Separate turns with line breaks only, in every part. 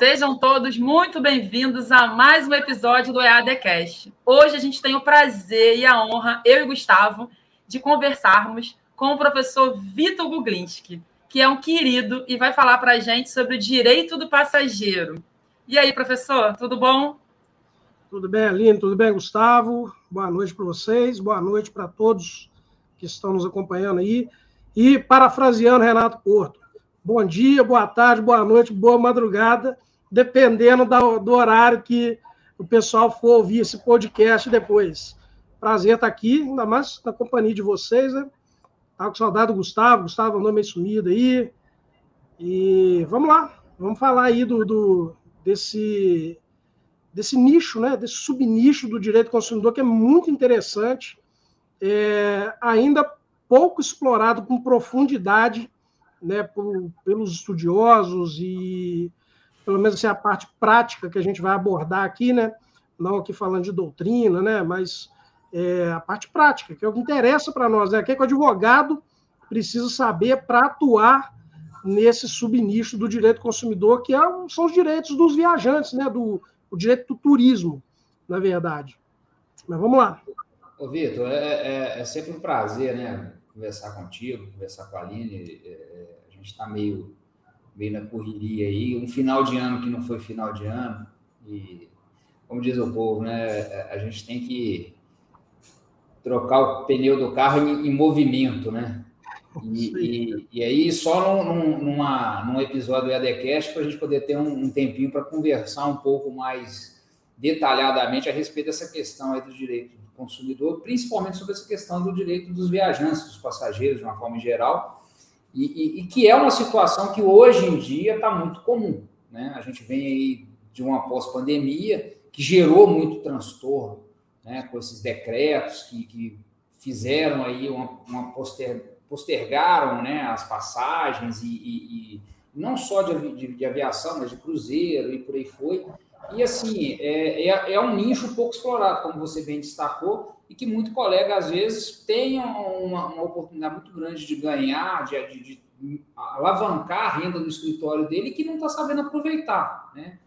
Sejam todos muito bem-vindos a mais um episódio do EADcast. Hoje a gente tem o prazer e a honra, eu e Gustavo, de conversarmos com o professor Vitor Guglinski, que é um querido e vai falar para a gente sobre o direito do passageiro. E aí, professor, tudo bom?
Tudo bem, Aline? Tudo bem, Gustavo? Boa noite para vocês, boa noite para todos que estão nos acompanhando aí. E, parafraseando Renato Porto, bom dia, boa tarde, boa noite, boa madrugada, dependendo do horário que o pessoal for ouvir esse podcast depois. Prazer estar aqui, ainda mais na companhia de vocês, né? Estava com saudade do Gustavo, Gustavo andou meio sumido aí. E vamos lá, vamos falar aí do, do desse desse nicho, né, desse subnicho do direito consumidor que é muito interessante, é, ainda pouco explorado com profundidade, né, por, pelos estudiosos e pelo menos assim, a parte prática que a gente vai abordar aqui, né, não aqui falando de doutrina, né, mas é, a parte prática, que é o que interessa para nós, né, que, é que o advogado precisa saber para atuar nesse subnicho do direito consumidor, que é, são os direitos dos viajantes, né, do, o direito do turismo, na verdade. Mas vamos lá.
Ô, Vitor, é, é, é, sempre um prazer, né? Conversar contigo, conversar com a Aline. É, é a gente está meio, meio na correria aí. Um final de ano que não foi final de ano. E, como diz o povo, né? A gente tem que trocar o pneu do carro em, em movimento, né? E, e, e, aí, só num, numa, num episódio do EADcast, para a gente poder ter um, um tempinho para conversar um pouco mais detalhadamente a respeito dessa questão aí do direito do consumidor, principalmente sobre essa questão do direito dos viajantes, dos passageiros, de uma forma geral, e, e que é uma situação que hoje em dia está muito comum. Né? A gente vem aí de uma pós-pandemia que gerou muito transtorno, né? com esses decretos que, que fizeram aí uma, uma poster postergaram né, as passagens e, e, e não só de, de, de, aviação, mas de cruzeiro e por aí foi. E assim, é, é, é, um nicho pouco explorado, como você bem destacou, e que muito colega, às vezes, tem uma, uma oportunidade muito grande de ganhar, de, de, de alavancar a renda do escritório dele, que não está sabendo aproveitar. Né?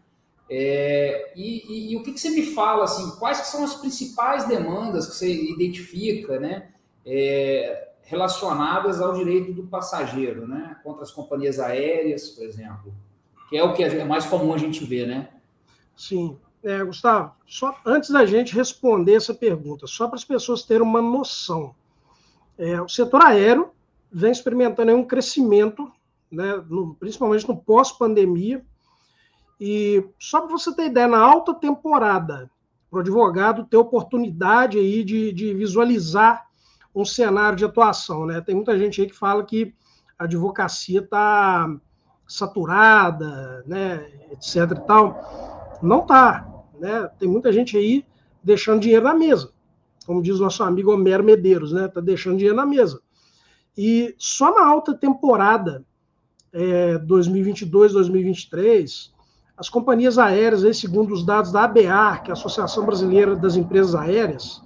É, e, e, e, o que, que, você me fala, assim, quais são as principais demandas que você identifica, né? É, relacionadas ao direito do passageiro, né? Contra as companhias aéreas, por exemplo, que é o que é mais comum a gente ver, né?
Sim. É, Gustavo, só antes da gente responder essa pergunta, só para as pessoas terem uma noção, é, o setor aéreo vem experimentando um crescimento, né, no, principalmente no pós-pandemia, e só para você ter ideia, na alta temporada, para o advogado ter oportunidade aí de, de visualizar um cenário de atuação. Né? Tem muita gente aí que fala que a advocacia está saturada, né, etc. e tal. Não está. Né? Tem muita gente aí deixando dinheiro na mesa. Como diz nosso amigo Homero Medeiros, né? Está deixando dinheiro na mesa. E só na alta temporada é, 2022, 2023, as companhias aéreas, aí, segundo os dados da ABAR, que é a Associação Brasileira das Empresas Aéreas,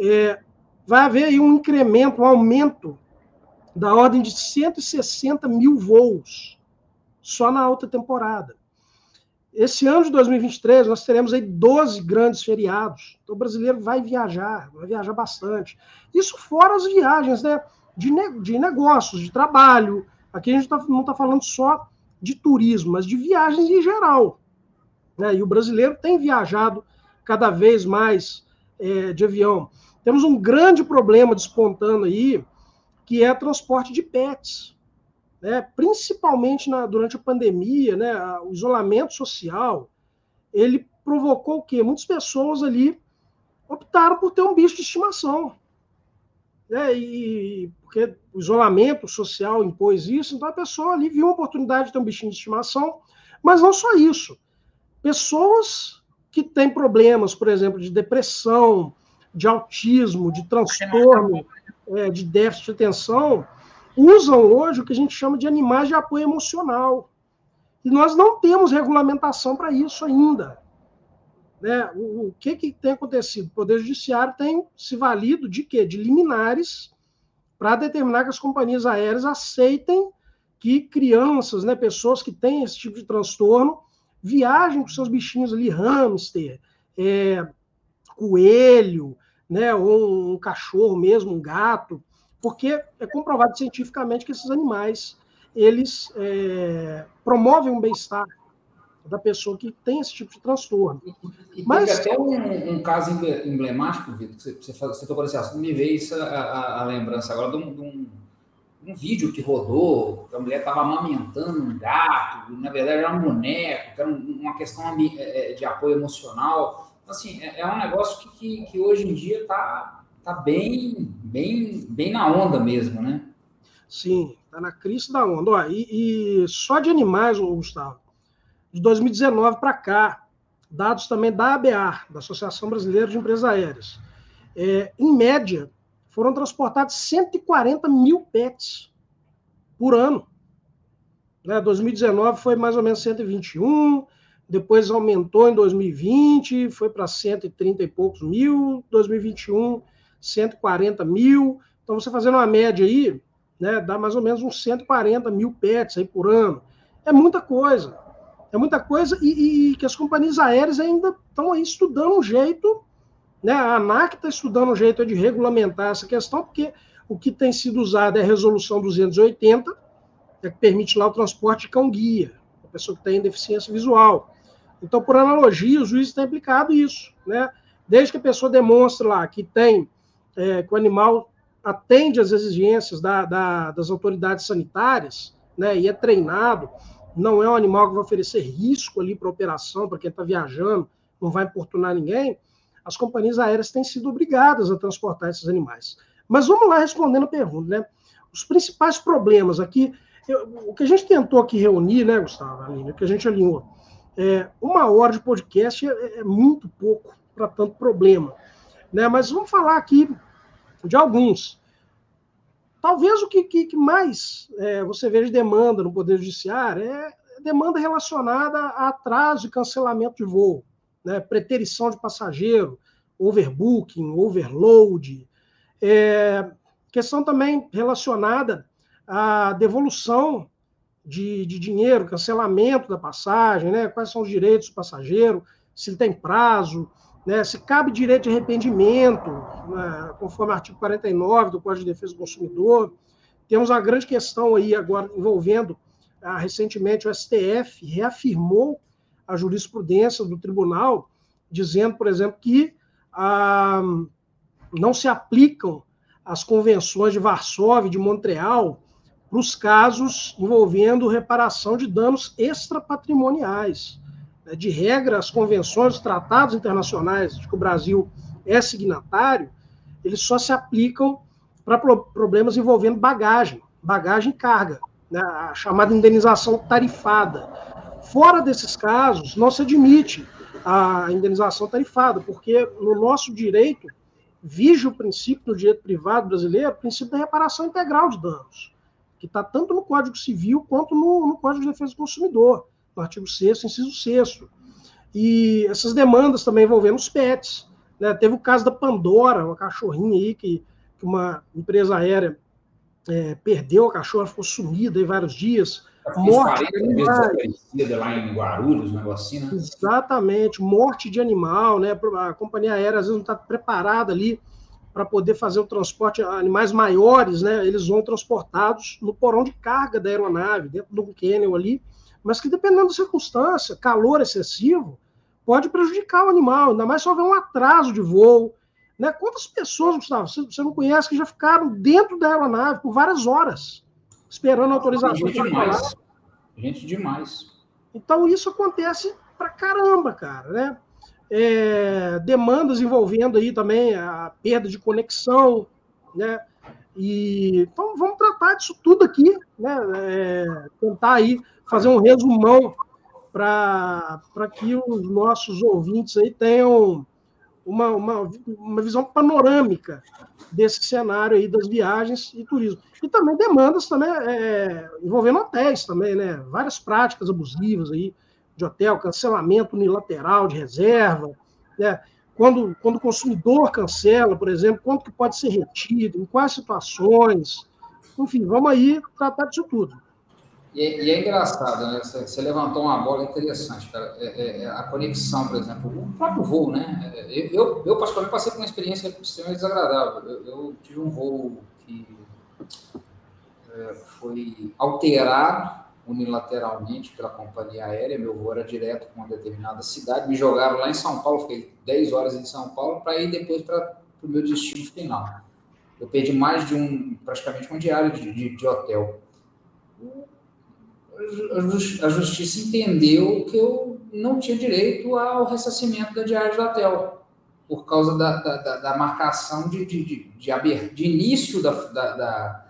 é, vai haver aí um incremento, um aumento da ordem de 160 mil voos só na alta temporada. Esse ano de 2023, nós teremos aí 12 grandes feriados. Então, o brasileiro vai viajar, vai viajar bastante. Isso fora as viagens né, de, ne de negócios, de trabalho. Aqui a gente tá, não está falando só de turismo, mas de viagens em geral. Né? E o brasileiro tem viajado cada vez mais é, de avião. Temos um grande problema despontando aí, que é transporte de pets. Né? Principalmente na, durante a pandemia, né? o isolamento social, ele provocou o quê? Muitas pessoas ali optaram por ter um bicho de estimação. Né? E porque o isolamento social impôs isso, então a pessoa ali viu uma oportunidade de ter um bichinho de estimação, mas não só isso. Pessoas que têm problemas, por exemplo, de depressão, de autismo, de transtorno, é, de déficit de atenção, usam hoje o que a gente chama de animais de apoio emocional. E nós não temos regulamentação para isso ainda. Né? O, o, que, que tem acontecido? O Poder Judiciário tem se valido de quê? De liminares para determinar que as companhias aéreas aceitem que crianças, né, pessoas que têm esse tipo de transtorno, viajem com seus bichinhos ali, hamster, é, coelho, né, ou um cachorro mesmo, um gato, porque é comprovado cientificamente que esses animais eles é, promovem um bem-estar da pessoa que tem esse tipo de transtorno.
E, Mas até um, um, caso emblemático, Vitor, que você, você, você tocou nesse assunto, me veio isso a, a, a lembrança agora de um, de um, um, vídeo que rodou, que a mulher estava amamentando um gato, na verdade era um boneco, que era uma questão é, é, de apoio emocional. Então, assim, é, é um negócio que, que, que hoje em dia está tá bem, bem, bem na onda mesmo, né?
Sim, está na crise da onda. Ó, e, e só de animais, Gustavo, de 2019 para cá, dados também da ABA, da Associação Brasileira de Empresas Aéreas. É, em média, foram transportados 140 mil pets por ano. Né, 2019 foi mais ou menos 121, depois aumentou em 2020, foi para 130 e poucos mil, 2021, 140 mil. Então, você fazendo uma média aí, né, dá mais ou menos uns 140 mil pets aí por ano. É muita coisa. É muita coisa e, e que as companhias aéreas ainda estão aí estudando um jeito, né? A ANAC está estudando um jeito de regulamentar essa questão, porque o que tem sido usado é a resolução 280, é que permite lá o transporte de cão-guia, a pessoa que tem deficiência visual. Então, por analogia, o juiz tem aplicado isso, né? Desde que a pessoa demonstre lá que tem, é, que o animal atende às exigências da, da, das autoridades sanitárias, né, e é treinado, não é um animal que vai oferecer risco ali para a operação, para quem está viajando, não vai importunar ninguém, as companhias aéreas têm sido obrigadas a transportar esses animais. Mas vamos lá respondendo a pergunta, né? Os principais problemas aqui, eu, o que a gente tentou aqui reunir, né, Gustavo, Aline, o que a gente alinhou, é, uma hora de podcast é, é muito pouco para tanto problema, né? Mas vamos falar aqui de alguns. Talvez o que, que, que mais é, você veja demanda no Poder Judiciário é demanda relacionada a atraso e cancelamento de voo, né? preterição de passageiro, overbooking, overload. É, questão também relacionada à devolução de, de, dinheiro, cancelamento da passagem, né? quais são os direitos do passageiro, se ele tem prazo, né, se cabe direito de arrependimento, né, conforme o artigo 49 do Código de Defesa do Consumidor. Temos uma grande questão aí agora envolvendo, ah, recentemente, o STF reafirmou a jurisprudência do tribunal, dizendo, por exemplo, que ah, não se aplicam as convenções de Varsóvia e de Montreal para os casos envolvendo reparação de danos extrapatrimoniais. Né, de regra, as convenções, os tratados internacionais de que o Brasil é signatário, eles só se aplicam para problemas envolvendo bagagem, bagagem e carga, né, a chamada indenização tarifada. Fora desses casos, não se admite a indenização tarifada, porque no nosso direito vige o princípio do direito privado brasileiro, o princípio da reparação integral de danos, que está tanto no Código Civil quanto no, no Código de Defesa do Consumidor no artigo 6 inciso 6 E essas demandas também envolvendo os pets. Né? Teve o caso da Pandora, uma cachorrinha aí que, que uma empresa aérea é, perdeu a cachorra, ficou sumida aí vários dias.
Morte de lá em Guarulhos, um negócio assim, né?
Exatamente, morte de animal, né? A companhia aérea às vezes não está preparada ali para poder fazer o transporte animais maiores, né? Eles vão transportados no porão de carga da aeronave, dentro de um kennel ali, mas que dependendo da circunstância, calor excessivo, pode prejudicar o animal, ainda mais se houver um atraso de voo. Né? Quantas pessoas, Gustavo, você não conhece, que já ficaram dentro da aeronave por várias horas, esperando a autorização
Gente demais. Gente demais.
Então, isso acontece pra caramba, cara, né? É, demandas envolvendo aí também a perda de conexão, né? E, então, vamos tratar disso tudo aqui, né? É, tentar aí fazer um resumão para que os nossos ouvintes aí tenham uma, uma, uma visão panorâmica desse cenário aí das viagens e turismo. E também demandas também é, envolvendo hotéis também, né? Várias práticas abusivas aí de hotel, cancelamento unilateral de reserva, né? Quando, quando o consumidor cancela, por exemplo, quanto que pode ser retido, em quais situações, enfim, vamos aí tratar disso tudo.
E é, e é engraçado, né? Você, você, levantou uma bola interessante, cara. É, é, é, a conexão, por exemplo, o próprio voo, né? Eu, eu, eu particularmente, passei por uma experiência extremamente desagradável. Eu, eu tive um voo que é, foi alterado unilateralmente pela companhia aérea. Meu voo era direto com uma determinada cidade. Me jogaram lá em São Paulo, fiquei 10 horas em São Paulo para ir depois para o meu destino final. Eu perdi mais de um, praticamente um diário de, de, de hotel a justiça entendeu que eu não tinha direito ao ressarcimento da diária do hotel, por causa da, da, da marcação de, de, de, de, de início da, da,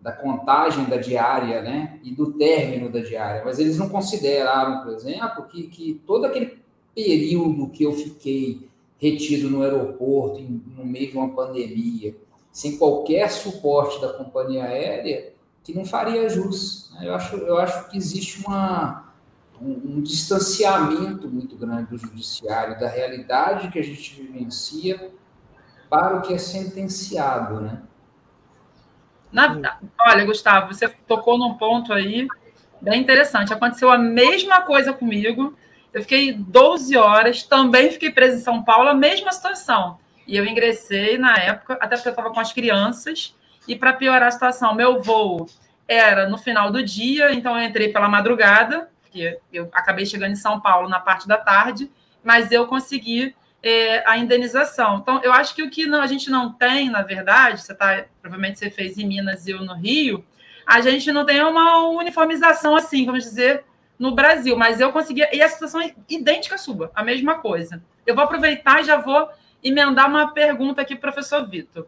da, contagem da diária né, e do término da diária. Mas eles não consideraram, por exemplo, que, que todo aquele período que eu fiquei retido no aeroporto, em, no meio de uma pandemia, sem qualquer suporte da companhia aérea, que não faria jus. Né? Eu acho, eu acho que existe uma, um, um, distanciamento muito grande do judiciário, da realidade que a gente vivencia para o que é sentenciado, né?
Na, olha, Gustavo, você tocou num ponto aí bem interessante. Aconteceu a mesma coisa comigo. Eu fiquei 12 horas, também fiquei presa em São Paulo, a mesma situação. E eu ingressei na época, até porque eu estava com as crianças, e para piorar a situação, meu voo era no final do dia, então eu entrei pela madrugada, porque eu acabei chegando em São Paulo na parte da tarde, mas eu consegui é, a indenização. Então, eu acho que o que não, a gente não tem, na verdade, você tá, provavelmente você fez em Minas e eu no Rio, a gente não tem uma uniformização assim, vamos dizer, no Brasil, mas eu consegui, e a situação é idêntica à sua, a mesma coisa. Eu vou aproveitar e já vou emendar uma pergunta aqui, professor Vitor.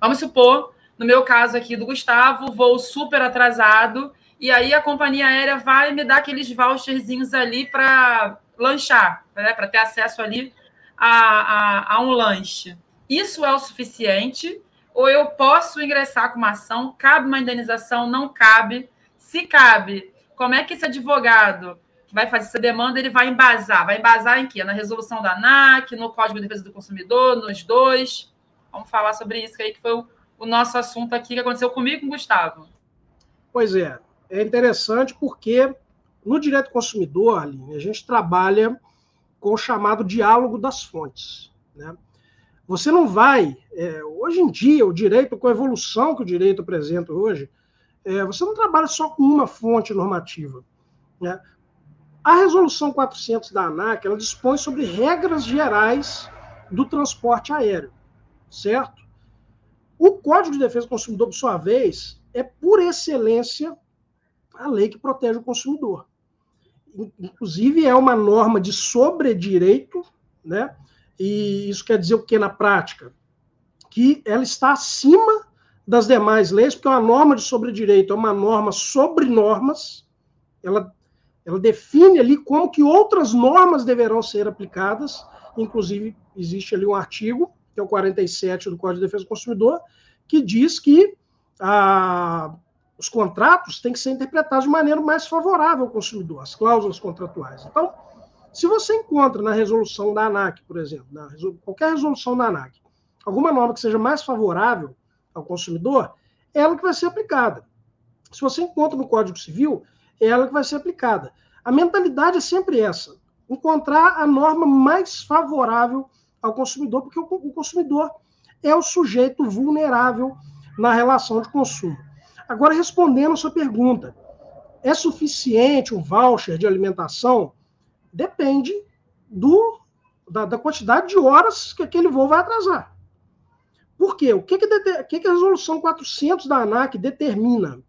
Vamos supor no meu caso aqui do Gustavo, voo super atrasado, e aí a companhia aérea vai me dar aqueles voucherzinhos ali para lanchar, né, para ter acesso ali a, a, a um lanche. Isso é o suficiente? Ou eu posso ingressar com uma ação? Cabe uma indenização? Não cabe? Se cabe, como é que esse advogado que vai fazer essa demanda, ele vai embasar? Vai embasar em quê? Na resolução da ANAC, no Código de Defesa do Consumidor, nos dois? Vamos falar sobre isso aí, que foi o o nosso assunto aqui que aconteceu comigo com o Gustavo.
Pois é, é interessante porque no direito consumidor, Aline, a gente trabalha com o chamado diálogo das fontes. Né? Você não vai, é, hoje em dia, o direito, com a evolução que o direito apresenta hoje, é, você não trabalha só com uma fonte normativa. Né? A resolução 400 da ANAC, ela dispõe sobre regras gerais do transporte aéreo, certo? O Código de Defesa do Consumidor, por sua vez, é por excelência a lei que protege o consumidor. Inclusive, é uma norma de sobredireito, né? E isso quer dizer o que na prática? Que ela está acima das demais leis, porque uma norma de sobredireito é uma norma sobre normas, ela, ela define ali como que outras normas deverão ser aplicadas, inclusive existe ali um artigo que é o 47 do Código de Defesa do Consumidor, que diz que ah, os contratos têm que ser interpretados de maneira mais favorável ao consumidor, as cláusulas contratuais. Então, se você encontra na resolução da ANAC, por exemplo, na, qualquer resolução da ANAC, alguma norma que seja mais favorável ao consumidor, é ela que vai ser aplicada. Se você encontra no Código Civil, é ela que vai ser aplicada. A mentalidade é sempre essa: encontrar a norma mais favorável ao consumidor, porque o consumidor é o sujeito vulnerável na relação de consumo. Agora, respondendo a sua pergunta, é suficiente um voucher de alimentação? Depende do, da, da quantidade de horas que aquele voo vai atrasar. Por quê? O que, que, que, que a resolução 400 da ANAC determina?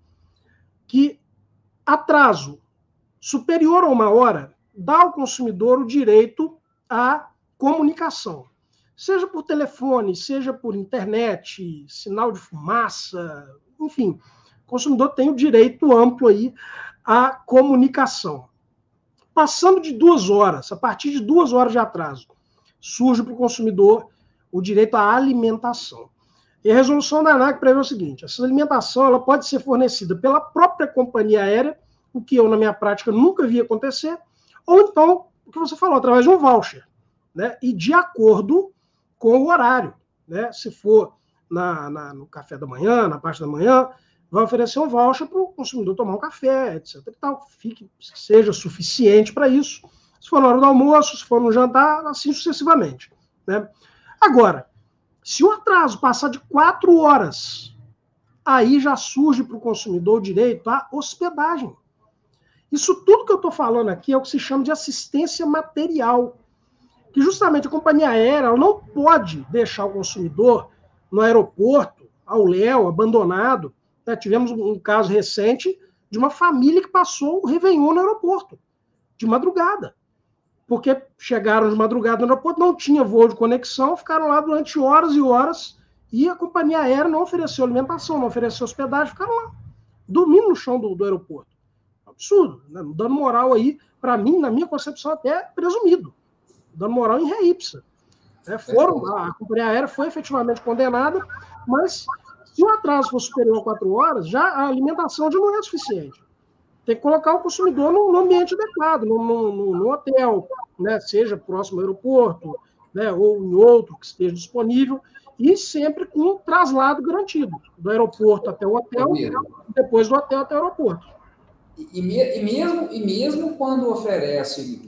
Que atraso superior a uma hora dá ao consumidor o direito a comunicação. Seja por telefone, seja por internet, sinal de fumaça, enfim, o consumidor tem o direito amplo aí à comunicação. Passando de duas horas, a partir de duas horas de atraso, surge para o consumidor o direito à alimentação. E a resolução da ANAC prevê o seguinte: essa alimentação ela pode ser fornecida pela própria companhia aérea, o que eu, na minha prática, nunca vi acontecer, ou então, o que você falou, através de um voucher né? e de acordo com o horário. Né? Se for na, na, no café da manhã, na parte da manhã, vai oferecer um voucher para o consumidor tomar um café, etc. E tal, fique, seja suficiente para isso. Se for na hora do almoço, se for no jantar, assim sucessivamente. Né? Agora, se o atraso passar de quatro horas, aí já surge para o consumidor o direito à hospedagem. Isso tudo que eu estou falando aqui é o que se chama de assistência material. Que justamente a companhia aérea não pode deixar o consumidor no aeroporto, ao léu, abandonado. Né? Tivemos um caso recente de uma família que passou o Réveillon no aeroporto, de madrugada. Porque chegaram de madrugada no aeroporto, não tinha voo de conexão, ficaram lá durante horas e horas, e a companhia aérea não ofereceu alimentação, não ofereceu hospedagem, ficaram lá, dormindo no chão do, do aeroporto absurdo, né? dando moral aí, para mim, na minha concepção, até presumido, dando moral em ré ipsa. É, foram, a companhia aérea foi efetivamente condenada, mas se o atraso for superior a quatro horas, já a alimentação já não é suficiente. Tem que colocar o consumidor no, no ambiente adequado, no, hotel, né, seja próximo ao aeroporto, né, ou em outro que esteja disponível, e sempre com um traslado garantido, do aeroporto até o hotel, e depois do hotel até o aeroporto.
E, e, mesmo, e mesmo quando oferece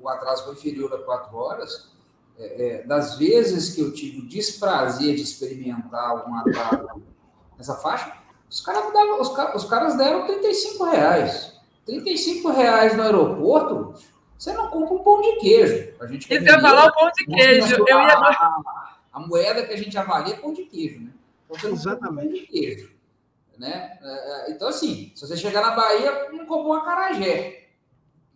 o atraso for inferior a quatro horas, é, é, das vezes que eu tive o desprazer de experimentar algum atraso nessa faixa, os, cara davam, os, os caras deram 35 reais. 35 reais no aeroporto, você não compra um pão de queijo.
A gente e você falar o pão de queijo. Eu ia...
a, a, a, moeda que a gente avalia é pão de queijo, né?
Então, Exatamente.
Pão de queijo. Né? É, é, então, assim, se você chegar na Bahia, não comprou uma carajé.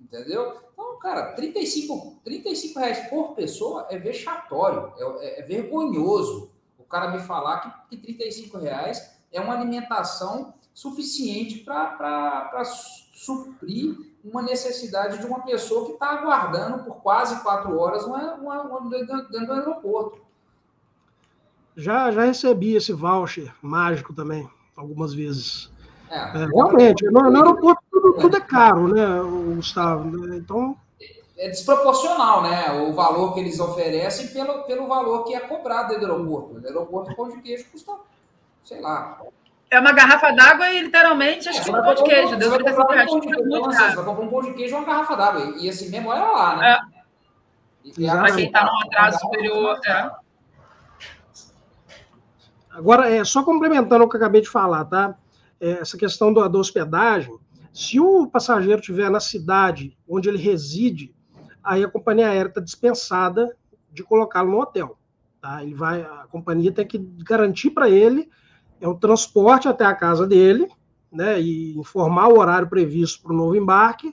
Entendeu? Então, cara, 35, 35 reais por pessoa é vexatório, é, é, é vergonhoso o cara me falar que, que 35 reais é uma alimentação suficiente para suprir uma necessidade de uma pessoa que está aguardando por quase quatro horas uma, uma, uma, dentro do aeroporto.
Já, já recebi esse voucher mágico também algumas vezes. É, é, realmente, no, no aeroporto tudo, tudo, é caro, né, Gustavo? Né, então.
É desproporcional, né? O valor que eles oferecem pelo, pelo valor que é cobrado do aeroporto. O aeroporto, pão de queijo custa, sei lá.
É uma garrafa d'água e literalmente acho que um pão de queijo. Deus me
defenda, acho que é muito caro. Você vai comprar um pão de queijo e uma garrafa d'água. E esse mesmo olha lá, né?
É. Para quem está num atraso superior. É.
Agora, é, só complementando o que eu acabei de falar, tá? É, essa questão do, da hospedagem, se o passageiro estiver na cidade onde ele reside, aí a companhia aérea está dispensada de colocá-lo no hotel. Tá? Ele vai, a companhia tem que garantir para ele é o transporte até a casa dele, né? E informar o horário previsto para o novo embarque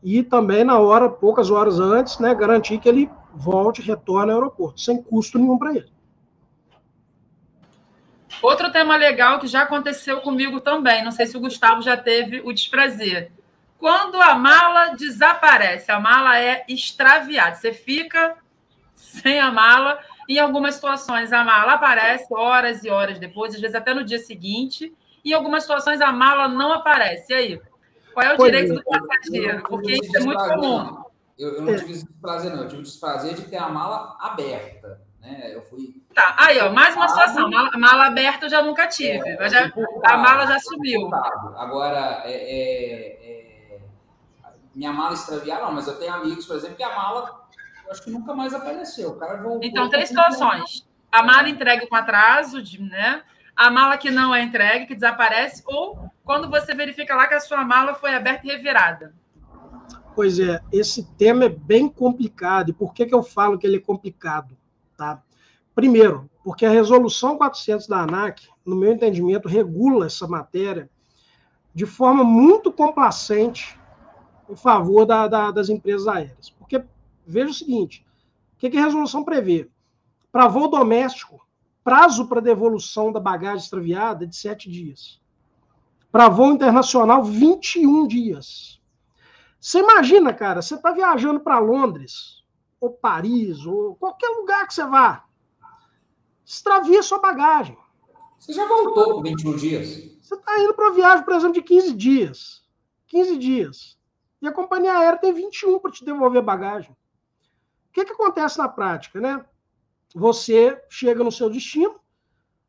e também na hora, poucas horas antes, né? Garantir que ele volte, retorne ao aeroporto, sem custo nenhum para ele.
Outro tema legal que já aconteceu comigo também, não sei se o Gustavo já teve o desprazer. Quando a mala desaparece, a mala é extraviada, você fica sem a mala. Em algumas situações, a mala aparece horas e horas depois, às vezes até no dia seguinte. Em algumas situações, a mala não aparece. E aí? Qual é o direito é. do passageiro? Porque isso é muito comum.
Eu, eu não tive esse desprazer, não. Eu tive o desprazer de ter a mala aberta. Né? Eu fui.
Tá, aí, ó, mais uma situação. Mala, mala aberta eu já nunca tive. É, já, a mala já sumiu.
Agora, é, é, é, minha mala extraviar, não, mas eu tenho amigos, por exemplo, que a mala eu acho que nunca mais apareceu. O cara voltou,
então, três situações. A mala entregue com atraso, de, né? A mala que não é entregue, que desaparece, ou quando você verifica lá que a sua mala foi aberta e revirada.
Pois é, esse tema é bem complicado. E por que, que eu falo que ele é complicado? Tá? Primeiro, porque a resolução 400 da ANAC, no meu entendimento, regula essa matéria de forma muito complacente em favor da, da, das empresas aéreas. Porque, veja o seguinte, o que, que a resolução prevê? Para voo doméstico, prazo para devolução da bagagem extraviada é de sete dias. Para voo internacional, 21 dias. Você imagina, cara, você está viajando para Londres, ou Paris, ou qualquer lugar que você vá. Extravia sua bagagem.
Você já voltou com 21 dias?
Você está indo para uma viagem, por exemplo, de 15 dias. 15 dias. E a companhia aérea tem 21 para te devolver a bagagem. O que, que acontece na prática, né? Você chega no seu destino,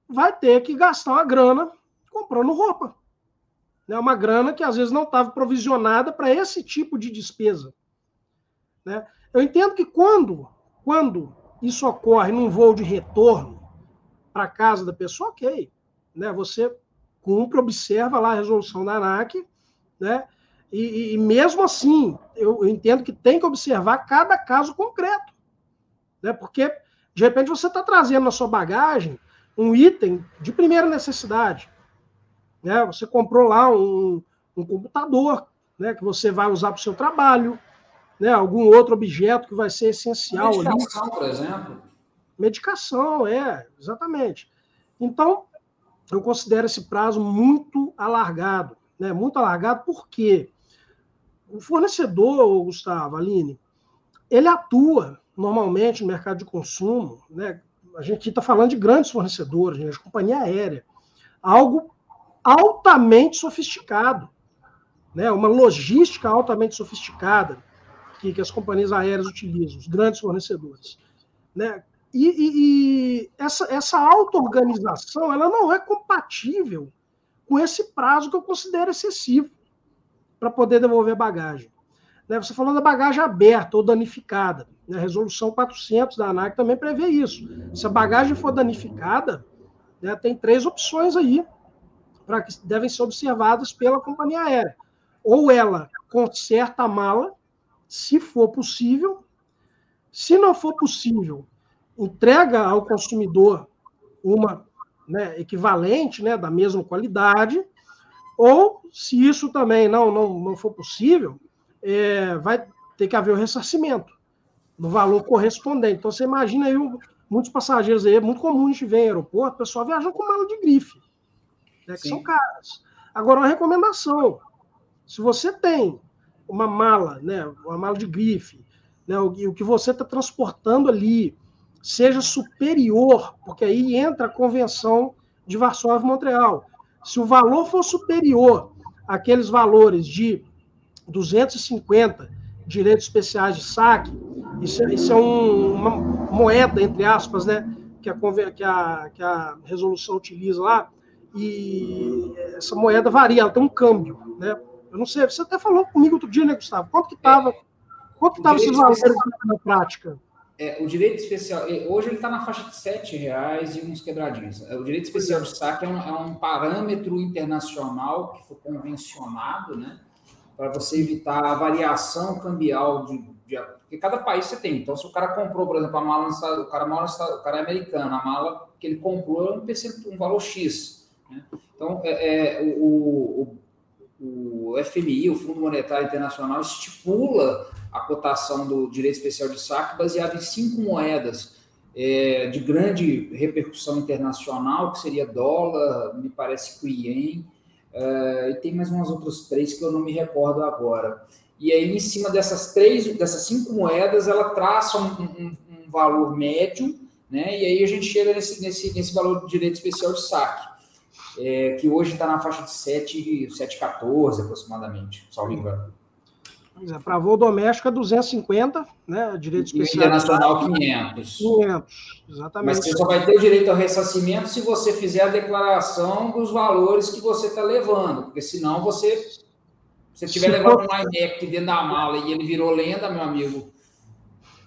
vai ter que gastar uma grana comprando roupa. Né? Uma grana que às vezes não estava provisionada para esse tipo de despesa. Né? Eu entendo que quando, quando isso ocorre num voo de retorno para casa da pessoa, ok. Né? Você cumpre, observa lá a resolução da ANAC, né? E, e, mesmo assim, eu, entendo que tem que observar cada caso concreto. Né? Porque, de repente, você está trazendo na sua bagagem um item de primeira necessidade. Né? Você comprou lá um, um computador né, que você vai usar para o seu trabalho, né, algum outro objeto que vai ser essencial.
Medicação, ali. por exemplo.
Medicação, é, exatamente. Então, eu considero esse prazo muito alargado. Né, muito alargado porque o fornecedor, Gustavo, Aline, ele atua normalmente no mercado de consumo, né? A gente está falando de grandes fornecedores, né, de companhia aérea, algo altamente sofisticado, né? uma logística altamente sofisticada que, que as companhias aéreas utilizam, os grandes fornecedores. Né? E, e, e essa, essa auto-organização ela não é compatível com esse prazo que eu considero excessivo para poder devolver bagagem. Né? Você falou da bagagem aberta ou danificada. Né? A resolução 400 da ANAC também prevê isso. Se a bagagem for danificada, né, tem três opções aí para que devem ser observadas pela companhia aérea. Ou ela conserta a mala, se for possível. Se não for possível, entrega ao consumidor uma né, equivalente, né, da mesma qualidade. Ou, se isso também não, não, não for possível, é, vai ter que haver o ressarcimento no valor correspondente. Então, você imagina aí, muitos passageiros aí, é muito comum a gente ver em aeroporto, o pessoal viajando com mala de grife né, que são caras. Agora, uma recomendação: se você tem uma mala, né, uma mala de grife, né, o, o que você está transportando ali seja superior, porque aí entra a convenção de Varsóvia-Montreal. Se o valor for superior àqueles valores de 250 direitos especiais de saque, isso, é, isso é um, uma moeda, entre aspas, né, que a, que, a, que a resolução utiliza lá, e essa moeda varia, ela tem um câmbio, né? Eu não sei, você até falou comigo outro dia, né, Gustavo? Quanto que estava é, quanto estava esses valores na prática?
É, o direito especial, hoje ele está na faixa de R$ reais e uns quebradinhos. É, o direito especial de saque é um, é um parâmetro internacional que foi convencionado, né? Para você evitar a variação cambial de, de, Porque cada país você tem. Então, se o cara comprou, por exemplo, a mala o cara mora o cara é americano, a mala que ele comprou é um, um valor X. Né? Então, é, é o, o, o, FMI, o Fundo Monetário Internacional, estipula a cotação do direito especial de saque baseado em cinco moedas é, de grande repercussão internacional, que seria dólar, me parece que ien, é, e tem mais umas outras três que eu não me recordo agora. E aí, em cima dessas três, dessas cinco moedas, ela traça um, um, um valor médio, né? E aí a gente chega nesse, nesse, nesse valor de direito especial de saque é, que hoje está na faixa de 7,14 aproximadamente, salvo engano.
É, para voo doméstico é 250, né? Direito especial.
internacional 500.
500, exatamente.
Mas você só vai ter direito ao ressarcimento se você fizer a declaração dos valores que você está levando, porque senão você, se você estiver levando for... um INEC dentro da mala e ele virou lenda, meu amigo,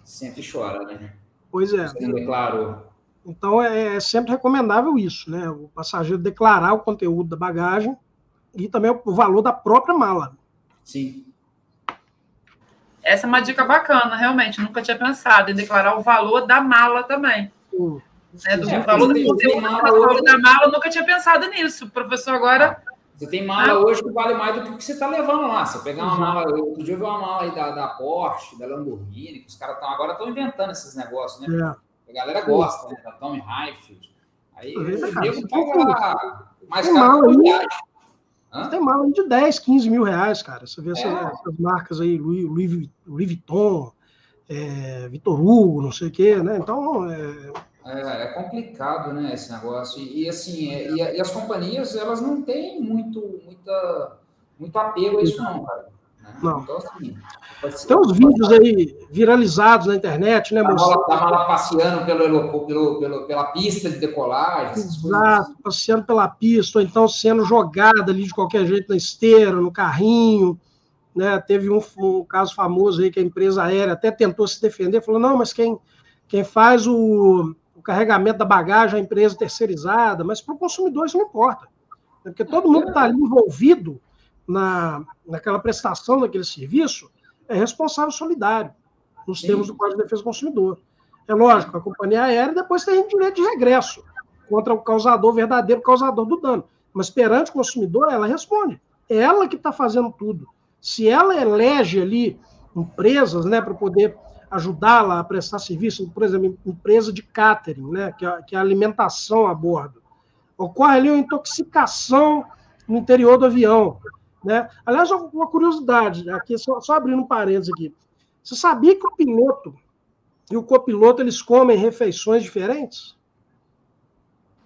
sente e chora, né?
Pois é.
Você não declarou.
Então é, é sempre recomendável isso, né? O passageiro declarar o conteúdo da bagagem e também o valor da própria mala.
Sim.
Essa é uma dica bacana, realmente. Nunca tinha pensado em declarar o valor da mala também. Sim. Né, do é, valor do conteúdo, valor da mala, eu nunca tinha pensado nisso. O professor agora.
Você tem mala ah. hoje que vale mais do que o que você está levando lá. Você pegar uma mala, outro dia eu vi uma mala aí da, da Porsche, da Lamborghini, que os caras estão agora estão inventando esses negócios, né? É. A galera gosta, né? Da Tommy Highfield. Aí o nego paga mais tem caro que viagem.
Tem mala de 10, 15 mil reais, cara. Você vê é. essas, essas, marcas aí, Louis, Louis, Louis Vuitton, é, Vitor Hugo, não sei o quê, né? Então,
é... É, é complicado, né, esse negócio. E, e assim, é, e, e, as companhias, elas não têm muito, muita, muito apego a isso não, cara.
Não. Então, assim, Tem uns vídeos aí viralizados na internet, né,
moço? Tá lá passeando pelo, pelo, pelo, pela pista de decolagem.
Exato, passeando pela pista, ou então sendo jogada ali de qualquer jeito na esteira, no carrinho. Né? Teve um, um caso famoso aí que a empresa aérea até tentou se defender, falou: não, mas quem, quem faz o, o carregamento da bagagem é a empresa terceirizada, mas para o consumidor isso não importa. Né? Porque todo mundo está ali envolvido na, naquela prestação daquele serviço é responsável solidário, nos Sim. termos do Código de Defesa do Consumidor. É lógico, a companhia aérea depois tem direito de regresso contra o causador, o verdadeiro causador do dano. Mas perante o consumidor, ela responde. É ela que está fazendo tudo. Se ela elege ali empresas né, para poder ajudá-la a prestar serviço, por exemplo, empresa de catering, né, que é, que é a alimentação a bordo, ocorre ali uma intoxicação no interior do avião. Né? Aliás, uma curiosidade, aqui só, só abrindo um parênteses aqui. Você sabia que o piloto e o copiloto eles comem refeições diferentes?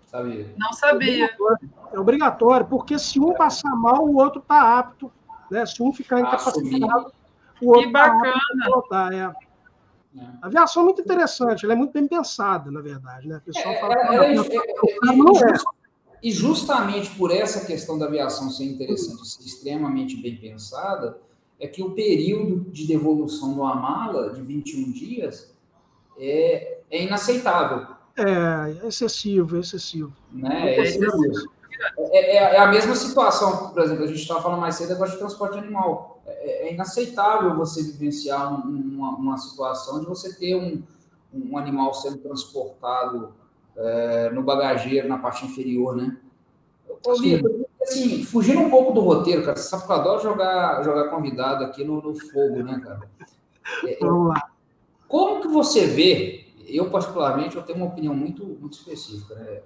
Sabia. Não sabia.
É obrigatório, é obrigatório porque se um passar mal, o outro está apto. Né? Se um ficar incapacitado, o outro
está apto pilotar.
É. É. A aviação é muito interessante, ela é muito bem pensada, na verdade. Né? O pessoal é, fala que é, é,
não é. E justamente por essa questão da aviação ser interessante, ser extremamente bem pensada, é que o período de devolução de uma mala de 21 dias é, é inaceitável.
É, é excessivo, é excessivo.
Né? É, excessivo. É, é, é, a mesma situação, por exemplo, a gente estava falando mais cedo agora de transporte animal. É, é inaceitável você vivenciar uma, uma, situação de você ter um, um animal sendo transportado é, no bagageiro, na parte inferior, né? Ô, Vitor, assim, fugindo um pouco do roteiro, cara, você sabe que eu adoro jogar, jogar convidado aqui no, no fogo, né, cara? É, Vamos lá. Como que você vê, eu particularmente, eu tenho uma opinião muito, muito específica né,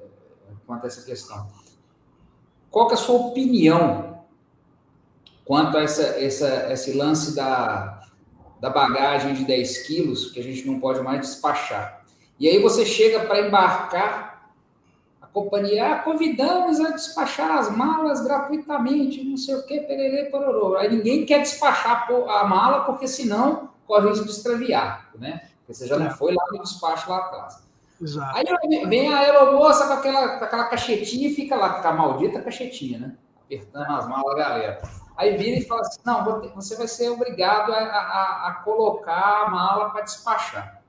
quanto a essa questão. Qual que é a sua opinião quanto a essa, essa, esse lance da, da bagagem de 10 quilos, que a gente não pode mais despachar? E aí você chega para embarcar, a companhia, ah, convidamos a despachar as malas gratuitamente, não sei o que, pererê, pororô. Aí ninguém quer despachar a mala, porque senão corre o risco de extraviar, né? Porque você já não foi lá no despacho lá atrás. Exato. Aí vem a aeromoça com aquela, com aquela cachetinha e fica lá, com a maldita cachetinha, né? Apertando as malas, galera. Aí vira e fala assim: não, você vai ser obrigado a, a, a colocar a mala para despachar.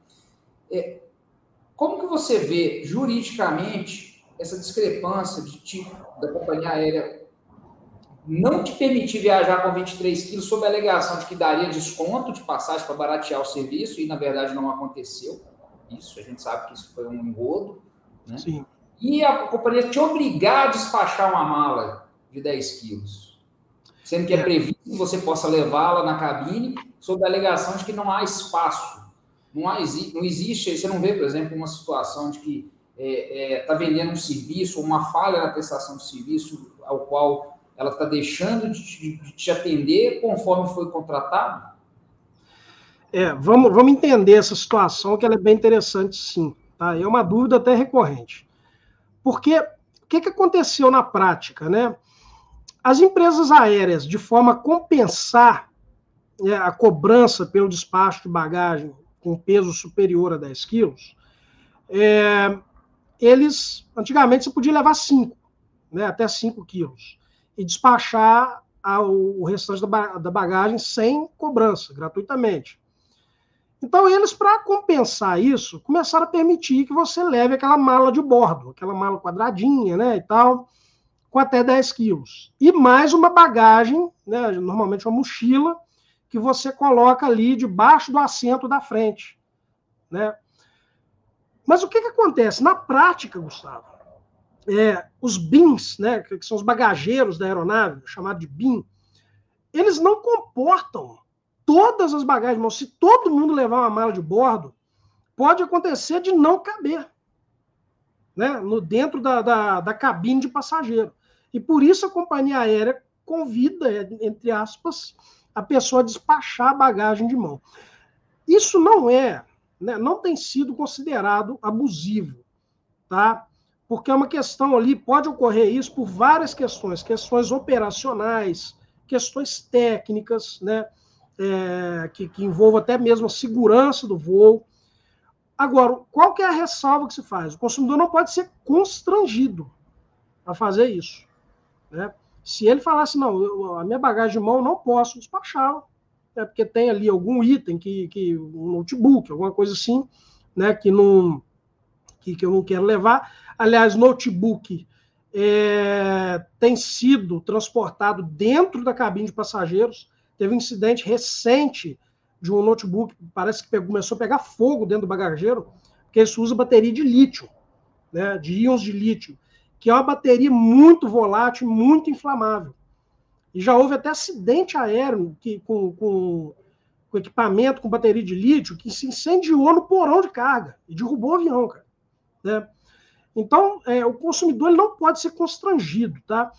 É, como que você vê juridicamente essa discrepância de tipo da companhia aérea não te permitir viajar com 23 quilos sob a alegação de que daria desconto de passagem para baratear o serviço e na verdade não aconteceu. Isso, a gente sabe que isso foi um engodo. Né? Sim. E a companhia te obrigar a despachar uma mala de 10 quilos, sendo que é, é previsto que você possa levá-la na cabine sob a alegação de que não há espaço não, há, não existe, você não vê, por exemplo, uma situação de que está é, é, tá vendendo um serviço, uma falha na prestação de serviço ao qual ela está deixando de, de, te atender conforme foi contratado?
É, vamos, vamos entender essa situação, que ela é bem interessante, sim. Tá? É uma dúvida até recorrente. Porque o que, que aconteceu na prática? Né? As empresas aéreas, de forma a compensar né, a cobrança pelo despacho de bagagem com peso superior a 10 quilos, é, eles, antigamente, você podia levar 5, né, até 5 quilos, e despachar o restante da, da bagagem sem cobrança, gratuitamente. Então, eles, para compensar isso, começaram a permitir que você leve aquela mala de bordo, aquela mala quadradinha, né, e tal, com até 10 quilos. E mais uma bagagem, né, normalmente uma mochila, que você coloca ali debaixo do assento da frente. Né? Mas o que, que acontece? Na prática, Gustavo, é, os BIMs, né, que são os bagageiros da aeronave, chamado de BIM, eles não comportam todas as bagagens. Mas se todo mundo levar uma mala de bordo, pode acontecer de não caber né, no dentro da, da, da cabine de passageiro. E por isso a companhia aérea convida, entre aspas, a pessoa despachar a bagagem de mão. Isso não é, né, não tem sido considerado abusivo, tá? Porque é uma questão ali, pode ocorrer isso por várias questões, questões operacionais, questões técnicas, né? É, que, que envolvam até mesmo a segurança do voo. Agora, qual que é a ressalva que se faz? O consumidor não pode ser constrangido a fazer isso. Né? Se ele falasse, não, eu, a minha bagagem de mão não posso despachar, né, porque tem ali algum item, que, que um notebook, alguma coisa assim, né, que, não, que, que eu não quero levar. Aliás, notebook é, tem sido transportado dentro da cabine de passageiros. Teve um incidente recente de um notebook, parece que pegou, começou a pegar fogo dentro do bagageiro, porque isso usa bateria de lítio, né, de íons de lítio, que é uma bateria muito volátil, muito inflamável. E já houve até acidente aéreo que, com, com, com equipamento com bateria de lítio que se incendiou no porão de carga e derrubou o avião, cara. Né? Então, é, o consumidor não pode ser constrangido, tá?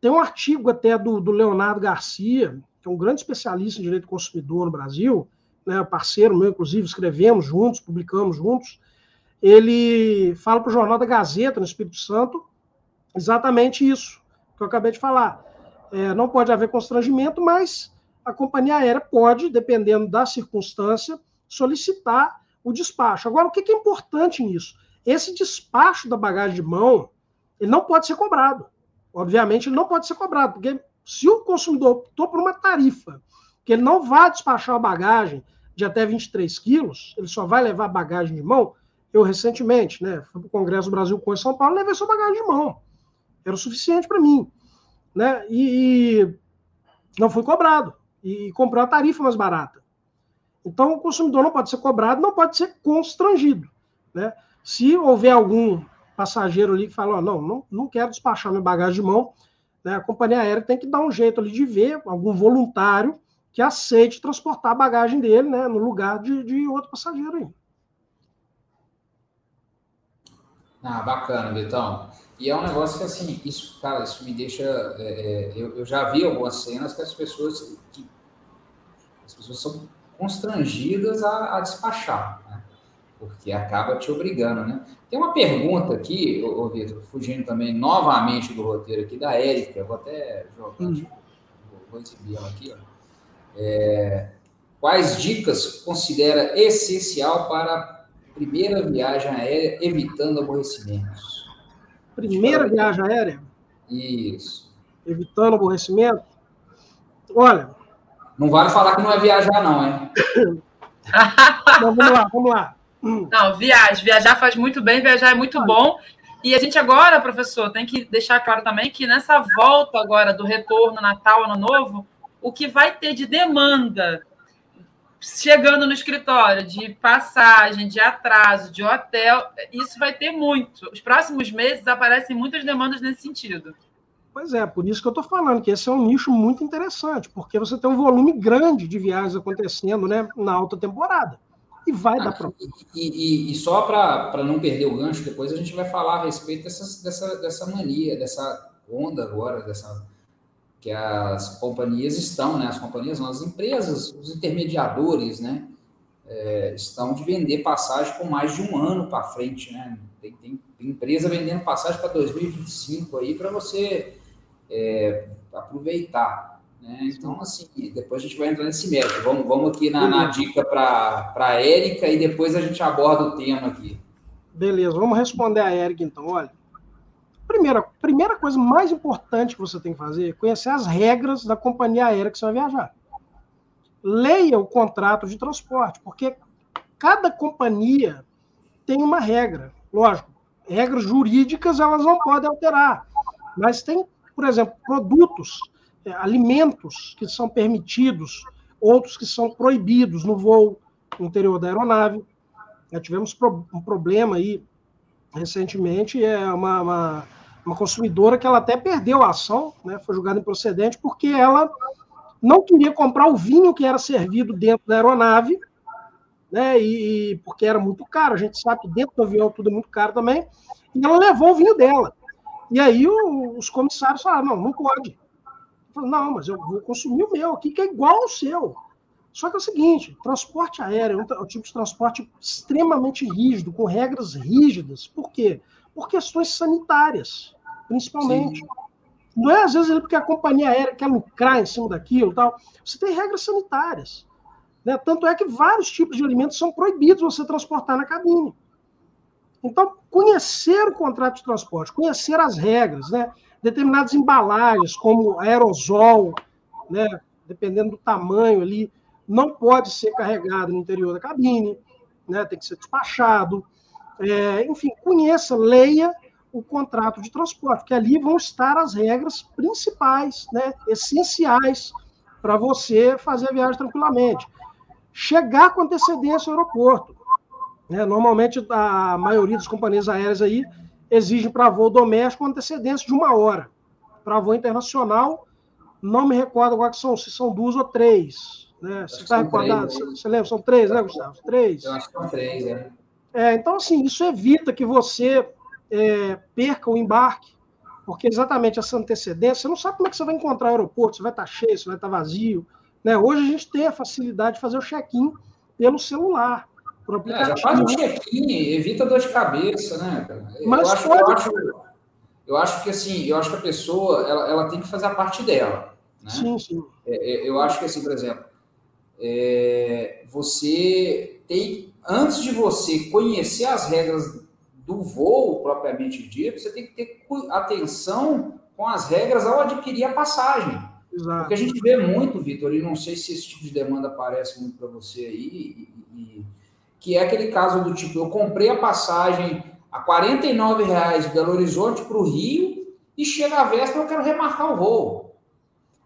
Tem um artigo até do, do, Leonardo Garcia, que é um grande especialista em direito do consumidor no Brasil, né, parceiro meu, inclusive, escrevemos juntos, publicamos juntos. Ele fala para o Jornal da Gazeta, no Espírito Santo, exatamente isso que eu acabei de falar. É, não pode haver constrangimento, mas a companhia aérea pode, dependendo da circunstância, solicitar o despacho. Agora, o que é importante nisso? Esse despacho da bagagem de mão, ele não pode ser cobrado. Obviamente, ele não pode ser cobrado, porque se o consumidor optou por uma tarifa que ele não vai despachar a bagagem de até 23 quilos, ele só vai levar bagagem de mão. Eu, recentemente, né, fui para o Congresso do Brasil com São Paulo, levei sua bagagem de mão. Era o suficiente para mim. Né? E, e não fui cobrado. E comprou a tarifa mais barata. Então, o consumidor não pode ser cobrado, não pode ser constrangido. Né? Se houver algum passageiro ali que fala, oh, não, não, não quero despachar minha bagagem de mão, né, a companhia aérea tem que dar um jeito ali de ver algum voluntário que aceite transportar a bagagem dele né, no lugar de, de outro passageiro aí.
Ah, bacana, Vitão. E é um negócio que, assim, isso, cara, isso me deixa. É, é, eu, eu, já vi algumas cenas que as pessoas. Que, as pessoas são constrangidas a, a despachar porque acaba te obrigando, né? Tem uma pergunta aqui, ô, Vitor, fugindo também novamente do roteiro aqui, da Érica, vou até jogar, hum. vou exibir ela aqui, ó. É, quais dicas considera essencial para primeira viagem aérea, evitando aborrecimentos?
Primeira viagem aérea?
Isso.
Evitando aborrecimento? Olha...
Não vale falar que não é viajar, não, hein?
então, vamos lá, vamos lá.
Não, viajar. Viajar faz muito bem, viajar é muito bom. E a gente agora, professor, tem que deixar claro também que nessa volta agora do retorno Natal, Ano Novo, o que vai ter de demanda chegando no escritório, de passagem, de atraso, de hotel, isso vai ter muito. Os próximos meses aparecem muitas demandas nesse sentido.
Pois é, por isso que eu estou falando que esse é um nicho muito interessante, porque você tem um volume grande de viagens acontecendo né, na alta temporada e vai ah, dar problema.
E, e, e, só para não perder o gancho, depois a gente vai falar a respeito dessas, dessa, dessa mania, dessa onda agora, dessa que as companhias estão, né? As companhias, não, as empresas, os intermediadores, né? É, estão de vender passagem com mais de um ano para frente, né? Tem, tem, tem, empresa vendendo passagem para 2025 aí para você é, aproveitar. Né? Então, assim, depois a gente vai entrar nesse método. Vamos, vamos aqui na, na dica para a Érica e depois a gente aborda o tema aqui.
Beleza, vamos responder a Érica então. Olha, primeira, primeira coisa mais importante que você tem que fazer é conhecer as regras da companhia aérea que você vai viajar. Leia o contrato de transporte, porque cada companhia tem uma regra. Lógico, regras jurídicas elas não podem alterar, mas tem, por exemplo, produtos é, alimentos que são permitidos, outros que são proibidos no voo interior da aeronave. Já tivemos um problema aí recentemente, é uma, uma, uma, consumidora que ela até perdeu a ação, né, foi julgada improcedente, porque ela não queria comprar o vinho que era servido dentro da aeronave, né, e, porque era muito caro, a gente sabe que dentro do avião tudo é muito caro também, e ela levou o vinho dela. E aí o, os comissários falaram, não, não pode. Não, mas eu vou consumir o meu aqui, que é igual ao seu. Só que é o seguinte: transporte aéreo é um tipo de transporte extremamente rígido, com regras rígidas. Por quê? Por questões sanitárias, principalmente. Não é às vezes ele porque a companhia aérea quer lucrar em cima daquilo tal. Você tem regras sanitárias. Né? Tanto é que vários tipos de alimentos são proibidos você transportar na cabine. Então, conhecer o contrato de transporte, conhecer as regras, né? determinadas embalagens, como aerosol, né? dependendo do tamanho ali, não pode ser carregado no interior da cabine, né? tem que ser despachado. É, enfim, conheça, leia o contrato de transporte, que ali vão estar as regras principais, né, essenciais para você fazer a viagem tranquilamente. Chegar com antecedência ao aeroporto. Né, normalmente, a maioria das companhias aéreas aí exige para voo doméstico antecedência de uma hora. Para voo internacional, não me recordo agora que são, se são duas ou três. Né? Você está recordado? Você, você lembra? São três, né, Gustavo? Três.
Eu acho que são três, é.
É, então, assim, isso evita que você é, perca o embarque, porque exatamente essa antecedência, você não sabe como é que você vai encontrar o aeroporto, se vai estar cheio, se vai estar vazio. Né? Hoje a gente tem a facilidade de fazer o check-in pelo celular. Por
É, já faz o check-in, evita dor de cabeça, né?
Mas
eu, acho,
pode...
eu, acho, eu acho que assim, eu acho que a pessoa ela, ela tem que fazer a parte dela. Né?
Sim, sim.
É, eu acho que assim, por exemplo, é, você tem, antes de você conhecer as regras do voo propriamente dito, você tem que ter atenção com as regras ao adquirir a passagem.
Exato.
Porque a gente vê muito, Vitor, e não sei se esse tipo de demanda aparece muito para você aí, e, e, que é aquele caso do tipo, eu comprei a passagem a R$ reais de Belo Horizonte para o Rio e chega a véspera eu quero remarcar o voo.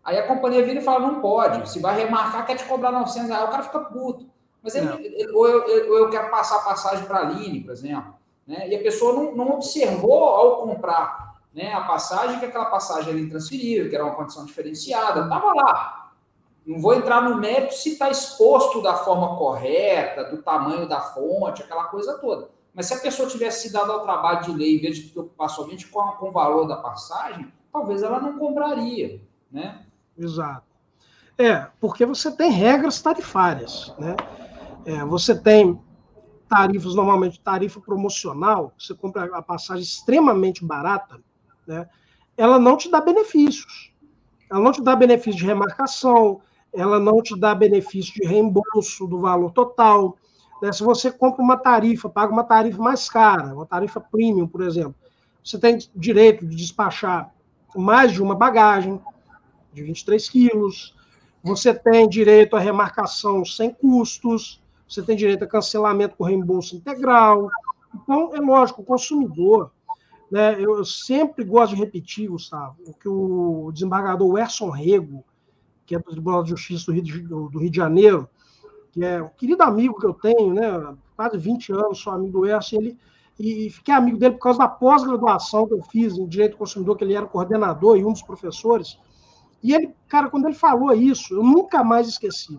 Aí a companhia vira e fala, não pode, se vai remarcar quer te cobrar 900 reais, o cara fica puto. Mas ele, ele, ou, eu, ou eu quero passar a passagem para a Aline, por exemplo. Né? E a pessoa não, não observou ao comprar né, a passagem que aquela passagem era intransferível, que era uma condição diferenciada, estava lá. Não vou entrar no mérito se está exposto da forma correta, do tamanho da fonte, aquela coisa toda. Mas se a pessoa tivesse se dado ao trabalho de ler, em vez de preocupar somente com, com o valor da passagem, talvez ela não compraria. Né?
Exato. É, porque você tem regras tarifárias. Né? É, você tem tarifas, normalmente tarifa promocional, você compra a passagem extremamente barata, né, ela não te dá benefícios. Ela não te dá benefício de remarcação, ela não te dá benefício de reembolso do valor total. Né? Se você compra uma tarifa, paga uma tarifa mais cara, uma tarifa premium, por exemplo, você tem direito de despachar mais de uma bagagem de 23 quilos, você tem direito à remarcação sem custos, você tem direito a cancelamento com reembolso integral. Então, é lógico, o consumidor, né, eu sempre gosto de repetir, Gustavo, o que o desembargador Erson Rego, que é do Tribunal de Justiça do Rio de, do Rio de Janeiro, que é um querido amigo que eu tenho, né, quase 20 anos, sou amigo do Erson, ele, e fiquei amigo dele por causa da pós-graduação que eu fiz em Direito do Consumidor, que ele era coordenador e um dos professores. E ele, cara, quando ele falou isso, eu nunca mais esqueci.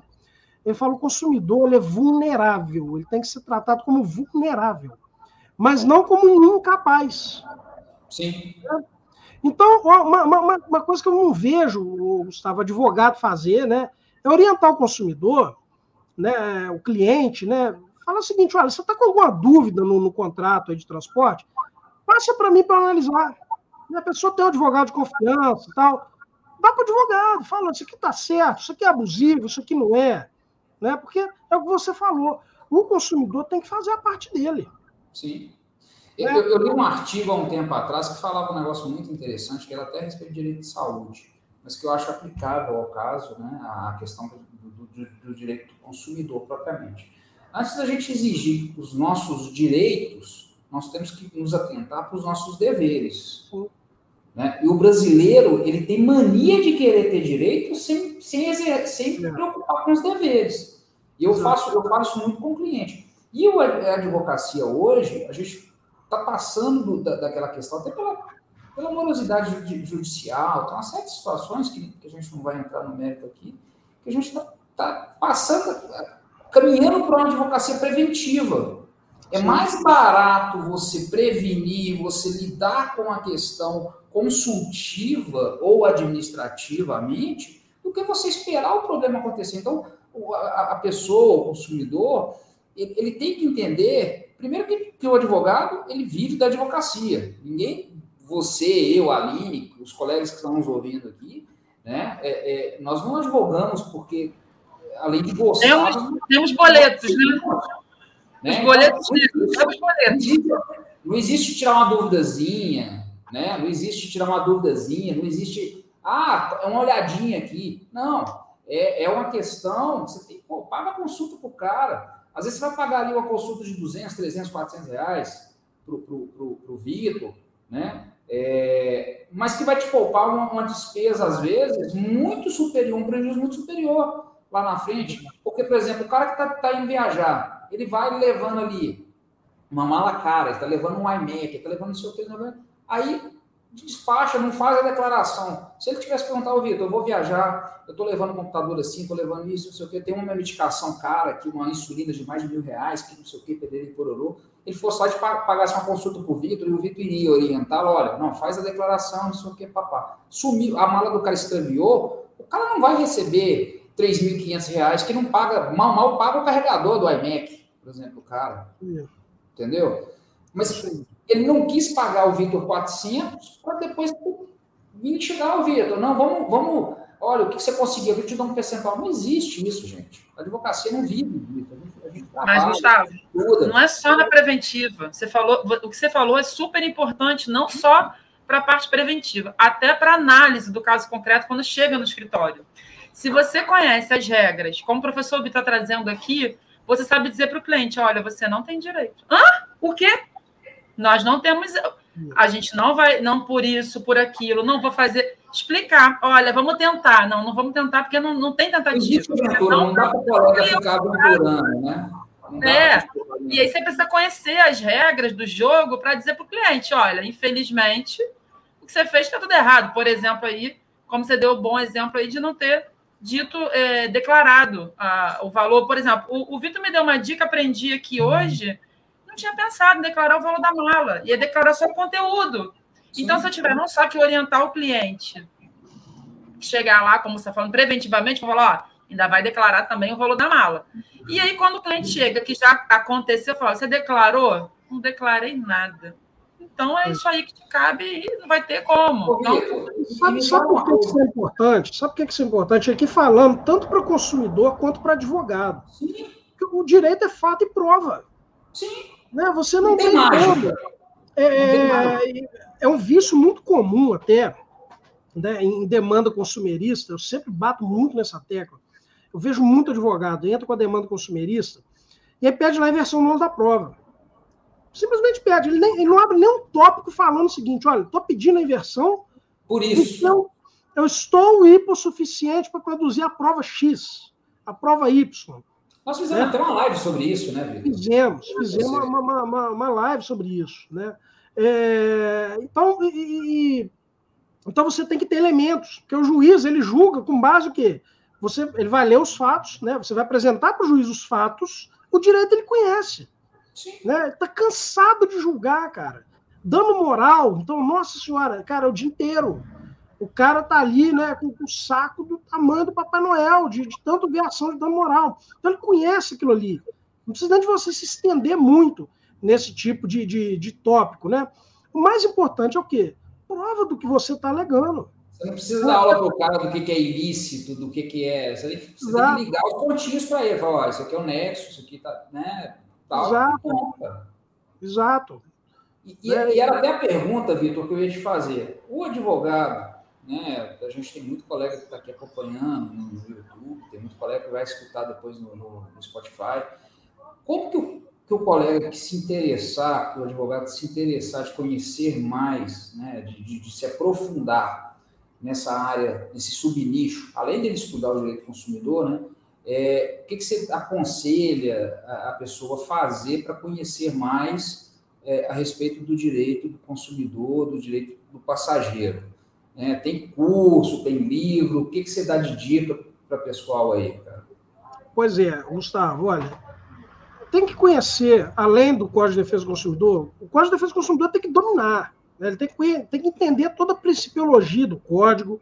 Ele fala o consumidor ele é vulnerável, ele tem que ser tratado como vulnerável, mas não como um incapaz.
Sim.
Então, uma, uma, uma coisa que eu não vejo o Gustavo advogado fazer, né, é orientar o consumidor, né, o cliente, né, fala o seguinte, olha, você está com alguma dúvida no, no contrato de transporte? Passa para mim para analisar. A pessoa tem um advogado de confiança e tal. Dá para o advogado, fala, isso aqui está certo, isso aqui é abusivo, isso aqui não é né? Porque é o que você falou, o consumidor tem que fazer a parte dele.
Sim. Eu, é. eu, li um artigo há um tempo atrás que falava um negócio muito interessante, que era até a respeito de direito de saúde, mas que eu acho aplicável ao caso, né, a questão do, do, do direito do consumidor propriamente. Antes da gente exigir os nossos direitos, nós temos que nos atentar para os nossos deveres. Né? E o brasileiro ele tem mania de querer ter direito sem, sem, sem se preocupar com os deveres. E eu faço, eu faço isso muito com o cliente. E a advocacia hoje, a gente está passando do, da, daquela questão, até pela, pela morosidade judicial, tem uma série de situações que, que, a gente não vai entrar no mérito aqui, que a gente está tá passando, caminhando para uma advocacia preventiva. É mais barato você prevenir, você lidar com a questão consultiva ou administrativamente do que você esperar o problema acontecer. Então, a, pessoa, o consumidor, ele, tem que entender, primeiro que, que, o advogado, ele vive da advocacia. Ninguém você, eu, Aline, os colegas que estão nos ouvindo aqui, né? É, é, nós não advogamos porque, além de gostar...
Temos, temos boletos, né? né? Os boletos, então, temos
boletos. Não existe tirar uma duvidazinha, né? Não existe tirar uma duvidazinha, não existe... Ah, é uma olhadinha aqui. Não, é, é uma questão... Você tem, pô, paga a consulta para o cara. Às vezes você vai pagar ali uma consulta de 200, 300, 400 reais para o Vitor, né? É, mas que vai te poupar uma, uma, despesa, às vezes, muito superior, um prejuízo muito superior lá na frente. Porque, por exemplo, o cara que está tá indo viajar, ele vai levando ali uma mala cara, está levando um iMac, está levando não sei o que, aí despacha, não faz a declaração. Se ele tivesse perguntado, oh, Vitor, eu vou viajar, eu estou levando um computador assim, estou levando isso, não sei o que, tem uma medicação cara aqui, uma insulina de mais de mil reais, que não sei o que, perder pororô. Ele fosse lá de pagasse uma consulta para o Vitor e o Vitor iria orientar, olha, não, faz a declaração, não sei o que, papá. Sumiu, a mala do cara extraviou, o cara não vai receber 3.500 reais, que não paga, mal, mal paga o carregador do iMac, por exemplo, o cara. Entendeu? Mas ele não quis pagar o Vitor 400 para depois vir chegar ao Vitor. Não, vamos, vamos. Olha, o que você conseguiu? Eu te dou um percentual. Não existe isso, gente. A advocacia não vive disso.
A gente Mas, Gustavo, não é só na preventiva. Você falou, o que você falou é super importante, não só para a parte preventiva, até para análise do caso concreto quando chega no escritório. Se você conhece as regras, como o professor Vitor está trazendo aqui, você sabe dizer para o cliente: olha, você não tem direito. Hã? O quê? Nós não temos. A gente não vai, não por isso, por aquilo, não vou fazer. Explicar. Olha, vamos tentar. Não, não vamos tentar, porque não, não tem tentativa.
Não, não dá para o colega ficar procurando, né?
É, e aí você precisa conhecer as regras do jogo para dizer para o cliente: olha, infelizmente, o que você fez está tudo errado. Por exemplo, aí, como você deu o um bom exemplo aí de não ter dito, é, declarado a, o valor. Por exemplo, o, o Vitor me deu uma dica, aprendi aqui hoje não tinha pensado em declarar o valor da mala, ia declarar só o conteúdo. Sim. Então, se eu tiver não só que orientar o cliente, chegar lá, como você está falando, preventivamente, vou falar, ó, ainda vai declarar também o valor da mala. E aí, quando o cliente chega, que já aconteceu, eu falo, você declarou? Não declarei nada. Então é isso aí que te cabe e não vai ter como. Então,
sabe, sabe por que isso é importante? Sabe por que isso é importante? Aqui falando tanto para o consumidor quanto para advogado. Sim. O direito é fato e prova.
Sim.
Né? Você não, não tem, tem. É, é, é, um vício muito comum até né, em demanda consumerista. Eu sempre bato muito nessa tecla. Eu vejo muito advogado entra com a demanda consumerista e aí pede lá a inversão no da prova. Simplesmente pede. Ele, nem, ele não abre nenhum tópico falando o seguinte: olha, estou pedindo a inversão.
Por isso. Então,
eu estou hipossuficiente para produzir a prova X, a prova Y.
Nós fizemos né? até uma live sobre isso, né, Vitor?
Fizemos, fizemos uma, uma, uma, uma, live sobre isso, né? É, então, e, então você tem que ter elementos, porque o juiz ele julga com base o quê? Você, ele vai ler os fatos, né? Você vai apresentar para o juiz os fatos, o direito ele conhece. Sim. Né? Ele tá cansado de julgar, cara. Dando moral. Então, nossa senhora, cara, o dia inteiro. O cara tá ali, né, com o saco do tamanho do Papai Noel, de, de tanto viação de dano moral. Então ele conhece aquilo ali. Não precisa de você se estender muito nesse tipo de, de, de tópico, né? O mais importante é o quê? Prova do que você está alegando.
Você não precisa dar aula para o cara do que, que é ilícito, do que, que é. Você, tem que ligar os pontinhos para ele. Falar, ó, isso aqui é o nexo, isso aqui tá, né? Tal,
Exato. Exato.
E, e, e, era até a pergunta, Vitor, que eu ia te fazer. O advogado, né? A gente tem muito colega que está aqui acompanhando no YouTube, tem muito colega que vai escutar depois no, no, no Spotify. Como que o, que o colega que se interessar, o advogado que se interessar de conhecer mais, né? de, de, de se aprofundar nessa área, nesse subnicho, além dele estudar o direito do consumidor, né? É, o que, que você aconselha a, a pessoa fazer para conhecer mais é, a respeito do direito do consumidor, do direito do passageiro? Né? Tem curso, tem livro, o que, que você dá de dica para o pessoal aí, cara?
Pois é, Gustavo, olha, tem que conhecer, além do Código de Defesa do Consumidor, o Código de Defesa do Consumidor tem que dominar, né? ele tem que, tem que entender toda a principiologia do código.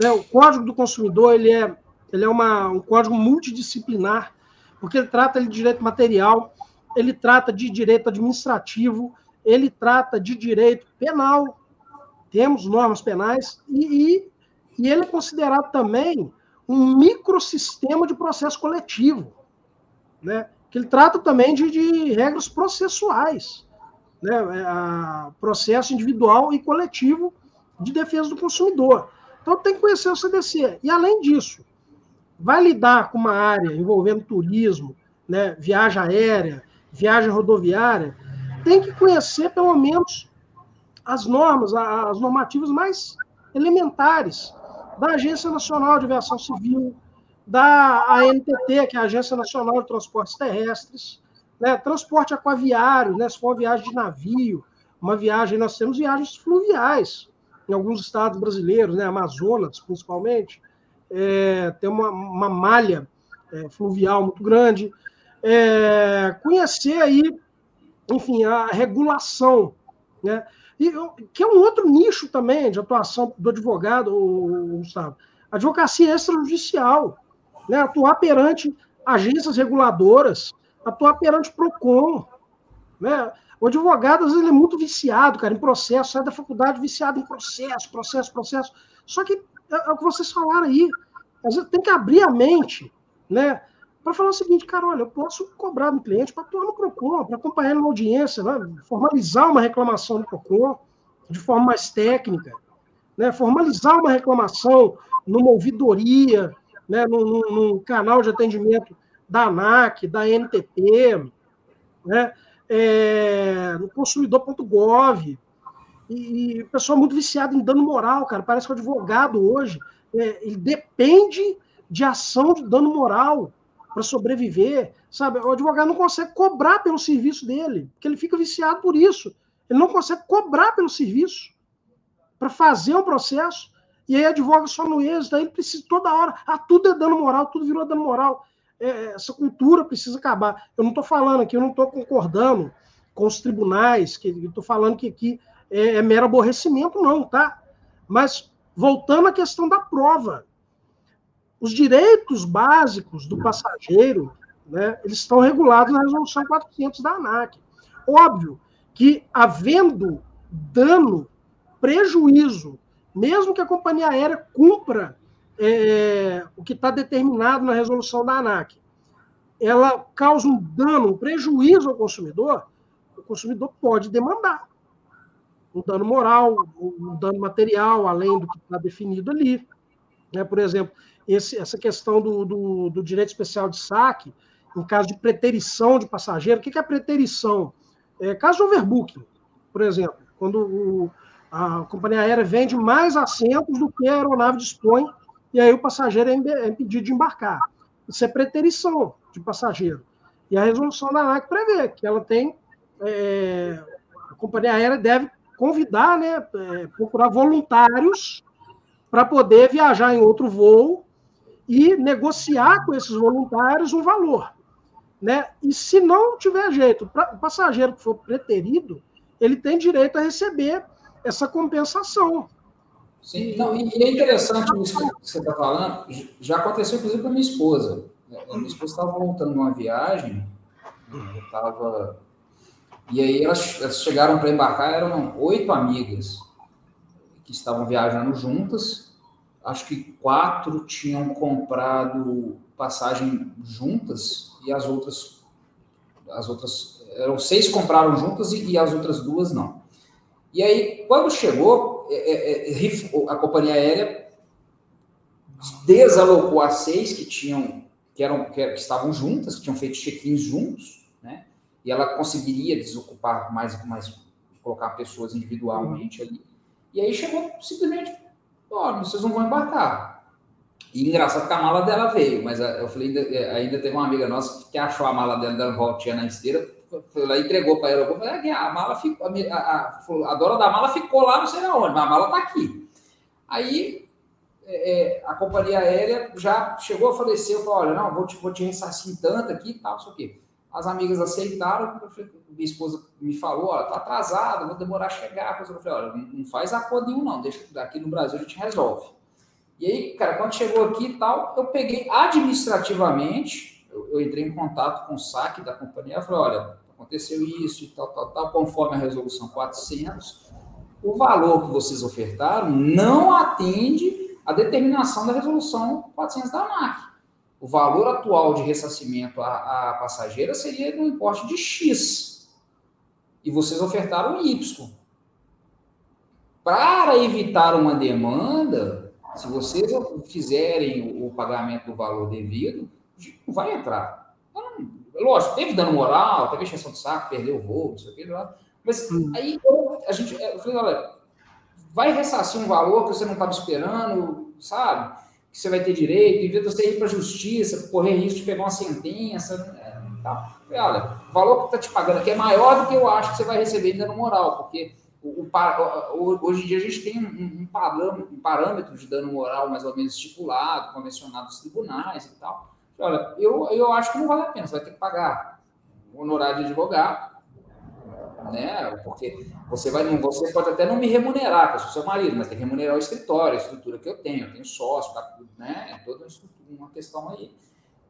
Né? O Código do Consumidor ele é, ele é uma, um código multidisciplinar, porque ele trata de direito material, ele trata de direito administrativo, ele trata de direito penal, temos normas penais, e, e, e ele é considerado também um microsistema de processo coletivo, né? que ele trata também de, de regras processuais, né? É, processo individual e coletivo de defesa do consumidor. Então tem que conhecer o CDC. E além disso, vai lidar com uma área envolvendo turismo, né, viagem aérea, viagem rodoviária, tem que conhecer pelo menos as normas, as normativas mais elementares da Agência Nacional de Aviação Civil, da ANTT, que é a Agência Nacional de Transportes Terrestres, né, transporte aquaviário, né, se for uma viagem de navio, uma viagem, nós temos viagens fluviais em alguns estados brasileiros, né, Amazonas principalmente, é, tem uma, uma malha é, fluvial muito grande, é, conhecer aí, enfim, a regulação, né, e, que é um outro nicho também de atuação do advogado, Gustavo, advocacia extrajudicial, né, atuar perante agências reguladoras, atuar perante PROCON. Né? O advogado, às vezes, ele é muito viciado, cara, em processo, sai da faculdade viciado em processo, processo, processo. Só que é, é o que vocês falaram aí. Às vezes tem que abrir a mente, né? Para falar o seguinte, cara, olha, eu posso cobrar do cliente para atuar no PROCON, para acompanhar na audiência, né? formalizar uma reclamação no PROCON de forma mais técnica, né? formalizar uma reclamação numa ouvidoria, né? num, num, num canal de atendimento da ANAC, da NTT, né? É, no consumidor.gov. E, e pessoal muito viciado em dano moral, cara. Parece que o advogado hoje é, ele depende de ação de dano moral para sobreviver, sabe? O advogado não consegue cobrar pelo serviço dele, porque ele fica viciado por isso. Ele não consegue cobrar pelo serviço para fazer um processo e aí advoga só no êxito, aí ele precisa toda hora, ah, tudo é dano moral, tudo virou dano moral. É, essa cultura precisa acabar. Eu não estou falando aqui, eu não estou concordando com os tribunais, que estou falando que aqui é, é mero aborrecimento, não, tá? Mas voltando à questão da prova, os direitos básicos do passageiro, né, eles estão regulados na resolução 400 da ANAC. Óbvio que havendo dano, prejuízo, mesmo que a companhia aérea cumpra é, o que está determinado na resolução da ANAC, ela causa um dano, um prejuízo ao consumidor, o consumidor pode demandar um dano moral, um dano material, além do que está definido ali. Né? Por exemplo, esse, essa questão do, do, do, direito especial de saque, em caso de preterição de passageiro, o que é preterição? É, caso de overbooking, por exemplo, quando o, a companhia aérea vende mais assentos do que a aeronave dispõe e aí o passageiro é, é impedido de embarcar. Isso é preterição de passageiro. E a resolução da ANAC prevê que ela tem. É, a companhia aérea deve convidar, né, é, procurar voluntários para poder viajar em outro voo e negociar com esses voluntários um valor. Né? E se não tiver jeito, o passageiro que for preterido, ele tem direito a receber essa compensação.
Sim, não, e é interessante isso que você está falando. Já aconteceu, inclusive, com a minha esposa. A minha esposa estava voltando de uma viagem, eu estava. E aí elas, elas chegaram para embarcar, eram oito amigas que estavam viajando juntas. Acho que quatro tinham comprado passagem juntas e as outras, as outras eram seis compraram juntas e, e as outras duas não. E aí, quando chegou, é, é, é a companhia aérea desalocou as seis que tinham que eram que, estavam juntas, que tinham feito check-ins juntos, né? E ela conseguiria desocupar mais, mais colocar pessoas individualmente ali. E aí chegou simplesmente, ó, vocês não vão embarcar. E engraçado que a mala dela veio, mas eu falei, ainda, ainda teve uma amiga nossa que achou a mala dela dando voltinha na esteira, foi lá entregou para ela. Falei, a mala ficou, a, a, a, dona da mala ficou lá, não sei aonde, mas a mala está aqui. Aí é, a companhia aérea já chegou a falecer, eu falei, olha, não, vou te, vou te ressarcir tanto aqui e tal, não sei o quê. As amigas aceitaram, falei, minha esposa me falou, olha, tá atrasada, vou demorar a chegar. Eu falei, olha, não faz acordo nenhum não, deixa aqui no Brasil a gente resolve. E aí, cara, quando chegou aqui e tal, eu peguei administrativamente, eu, eu, entrei em contato com o saque da companhia, falei, olha, aconteceu isso e tal, tal, tal, conforme a resolução 400, o valor que vocês ofertaram não atende à determinação da resolução 400 da ANAC. O valor atual de ressarcimento à, à passageira seria no importe de X. E vocês ofertaram Y. Para evitar uma demanda, se vocês fizerem o pagamento do valor devido, não vai entrar. Lógico, teve dano moral, teve extensão de saco, perdeu o voo, não sei o que, mas hum. aí a gente, eu falei, olha, vai ressarcir um valor que você não estava esperando, sabe? Que você vai ter direito, em vez de você ir para a justiça, correr risco de pegar uma sentença, né? tá? Falei, olha, o valor que está te pagando aqui é maior do que eu acho que você vai receber em dano moral, porque o, o, hoje em dia a gente tem um, um, padrão, um parâmetro de dano moral mais ou menos estipulado, convencionado nos tribunais e tal. Olha, eu, eu acho que não vale a pena, você vai ter que pagar honorário de advogado, né? Porque você vai, você pode até não me remunerar, que eu sou seu marido, mas tem que remunerar o escritório, a estrutura que eu tenho, eu tenho sócio, tá, né? É toda uma questão aí.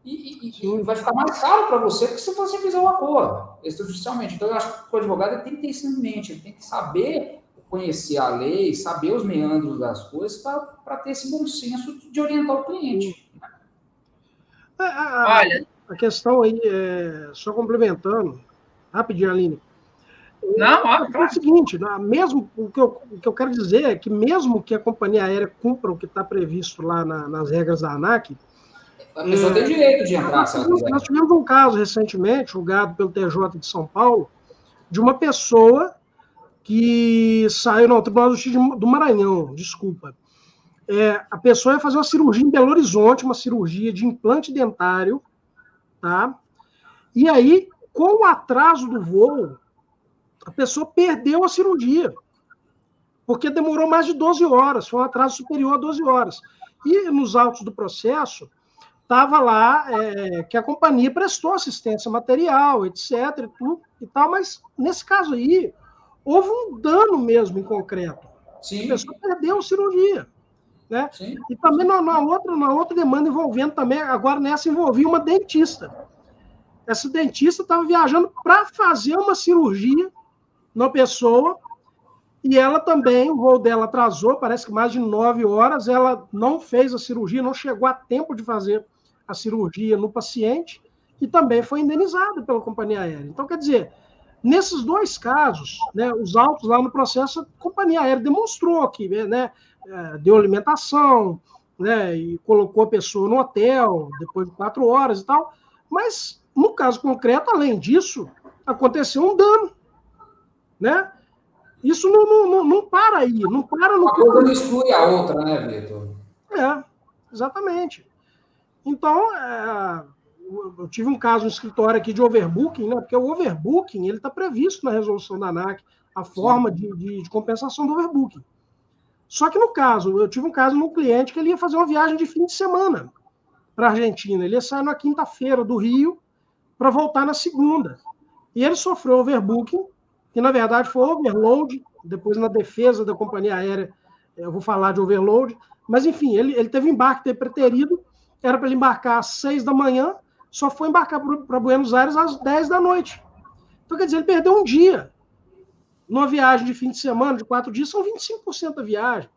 E, e, e vai ficar mais caro para você do que se você fizer um acordo extrajudicialmente. Então, eu acho que o advogado tem que ter isso em mente, ele tem que saber conhecer a lei, saber os meandros das coisas para ter esse bom senso de orientar o cliente.
É, a, Olha. A questão aí, é, só complementando, rapidinho, Aline.
Não, ó,
é o seguinte, né, mesmo o que, eu, o que eu quero dizer é que mesmo que a companhia aérea cumpra o que está previsto lá na, nas regras da ANAC,
a pessoa é, tem direito de entrar, se ela
quiser. Nós tivemos um caso recentemente, julgado pelo TJ de São Paulo, de uma pessoa que saiu no Tribunal de Justiça do Maranhão, desculpa. É, a pessoa ia fazer uma cirurgia em Belo Horizonte, uma cirurgia de implante dentário, tá? E aí, com o atraso do voo, a pessoa perdeu a cirurgia, porque demorou mais de 12 horas, foi um atraso superior a 12 horas. E nos autos do processo, estava lá é, que a companhia prestou assistência material, etc. E, tudo, e tal, mas nesse caso aí, houve um dano mesmo em concreto. Sim. A pessoa perdeu a cirurgia. Né? Sim. E também na, na, outra, na outra demanda envolvendo também, agora nessa envolvia uma dentista. Essa dentista estava viajando para fazer uma cirurgia na pessoa e ela também, o voo dela atrasou, parece que mais de nove horas, ela não fez a cirurgia, não chegou a tempo de fazer a cirurgia no paciente e também foi indenizada pela companhia aérea. Então, quer dizer, nesses dois casos, né, os autos lá no processo, a companhia aérea demonstrou que né, é, deu alimentação, né, e colocou a pessoa no hotel depois de quatro horas e tal, mas no caso concreto, além disso, aconteceu um dano, né? Isso não, não, não para aí, não para no.
Uma coisa não exclui a outra, né, Vitor?
É, exatamente. Então, é, eu tive um caso no escritório aqui de overbooking, né? Porque o overbooking ele está previsto na resolução da ANAC, a forma de, de, de, compensação do overbooking. Só que no caso, eu tive um caso no cliente que ele ia fazer uma viagem de fim de semana para a Argentina. Ele ia sair na quinta-feira do Rio para voltar na segunda. E ele sofreu overbooking, que na verdade foi overload. Depois, na defesa da companhia aérea, eu vou falar de overload. Mas, enfim, ele, ele teve embarque preterido era para ele embarcar às seis da manhã, só foi embarcar para Buenos Aires às dez da noite. Então, quer dizer, ele perdeu um dia. Numa viagem de fim de semana, de quatro dias, são 25% da viagem.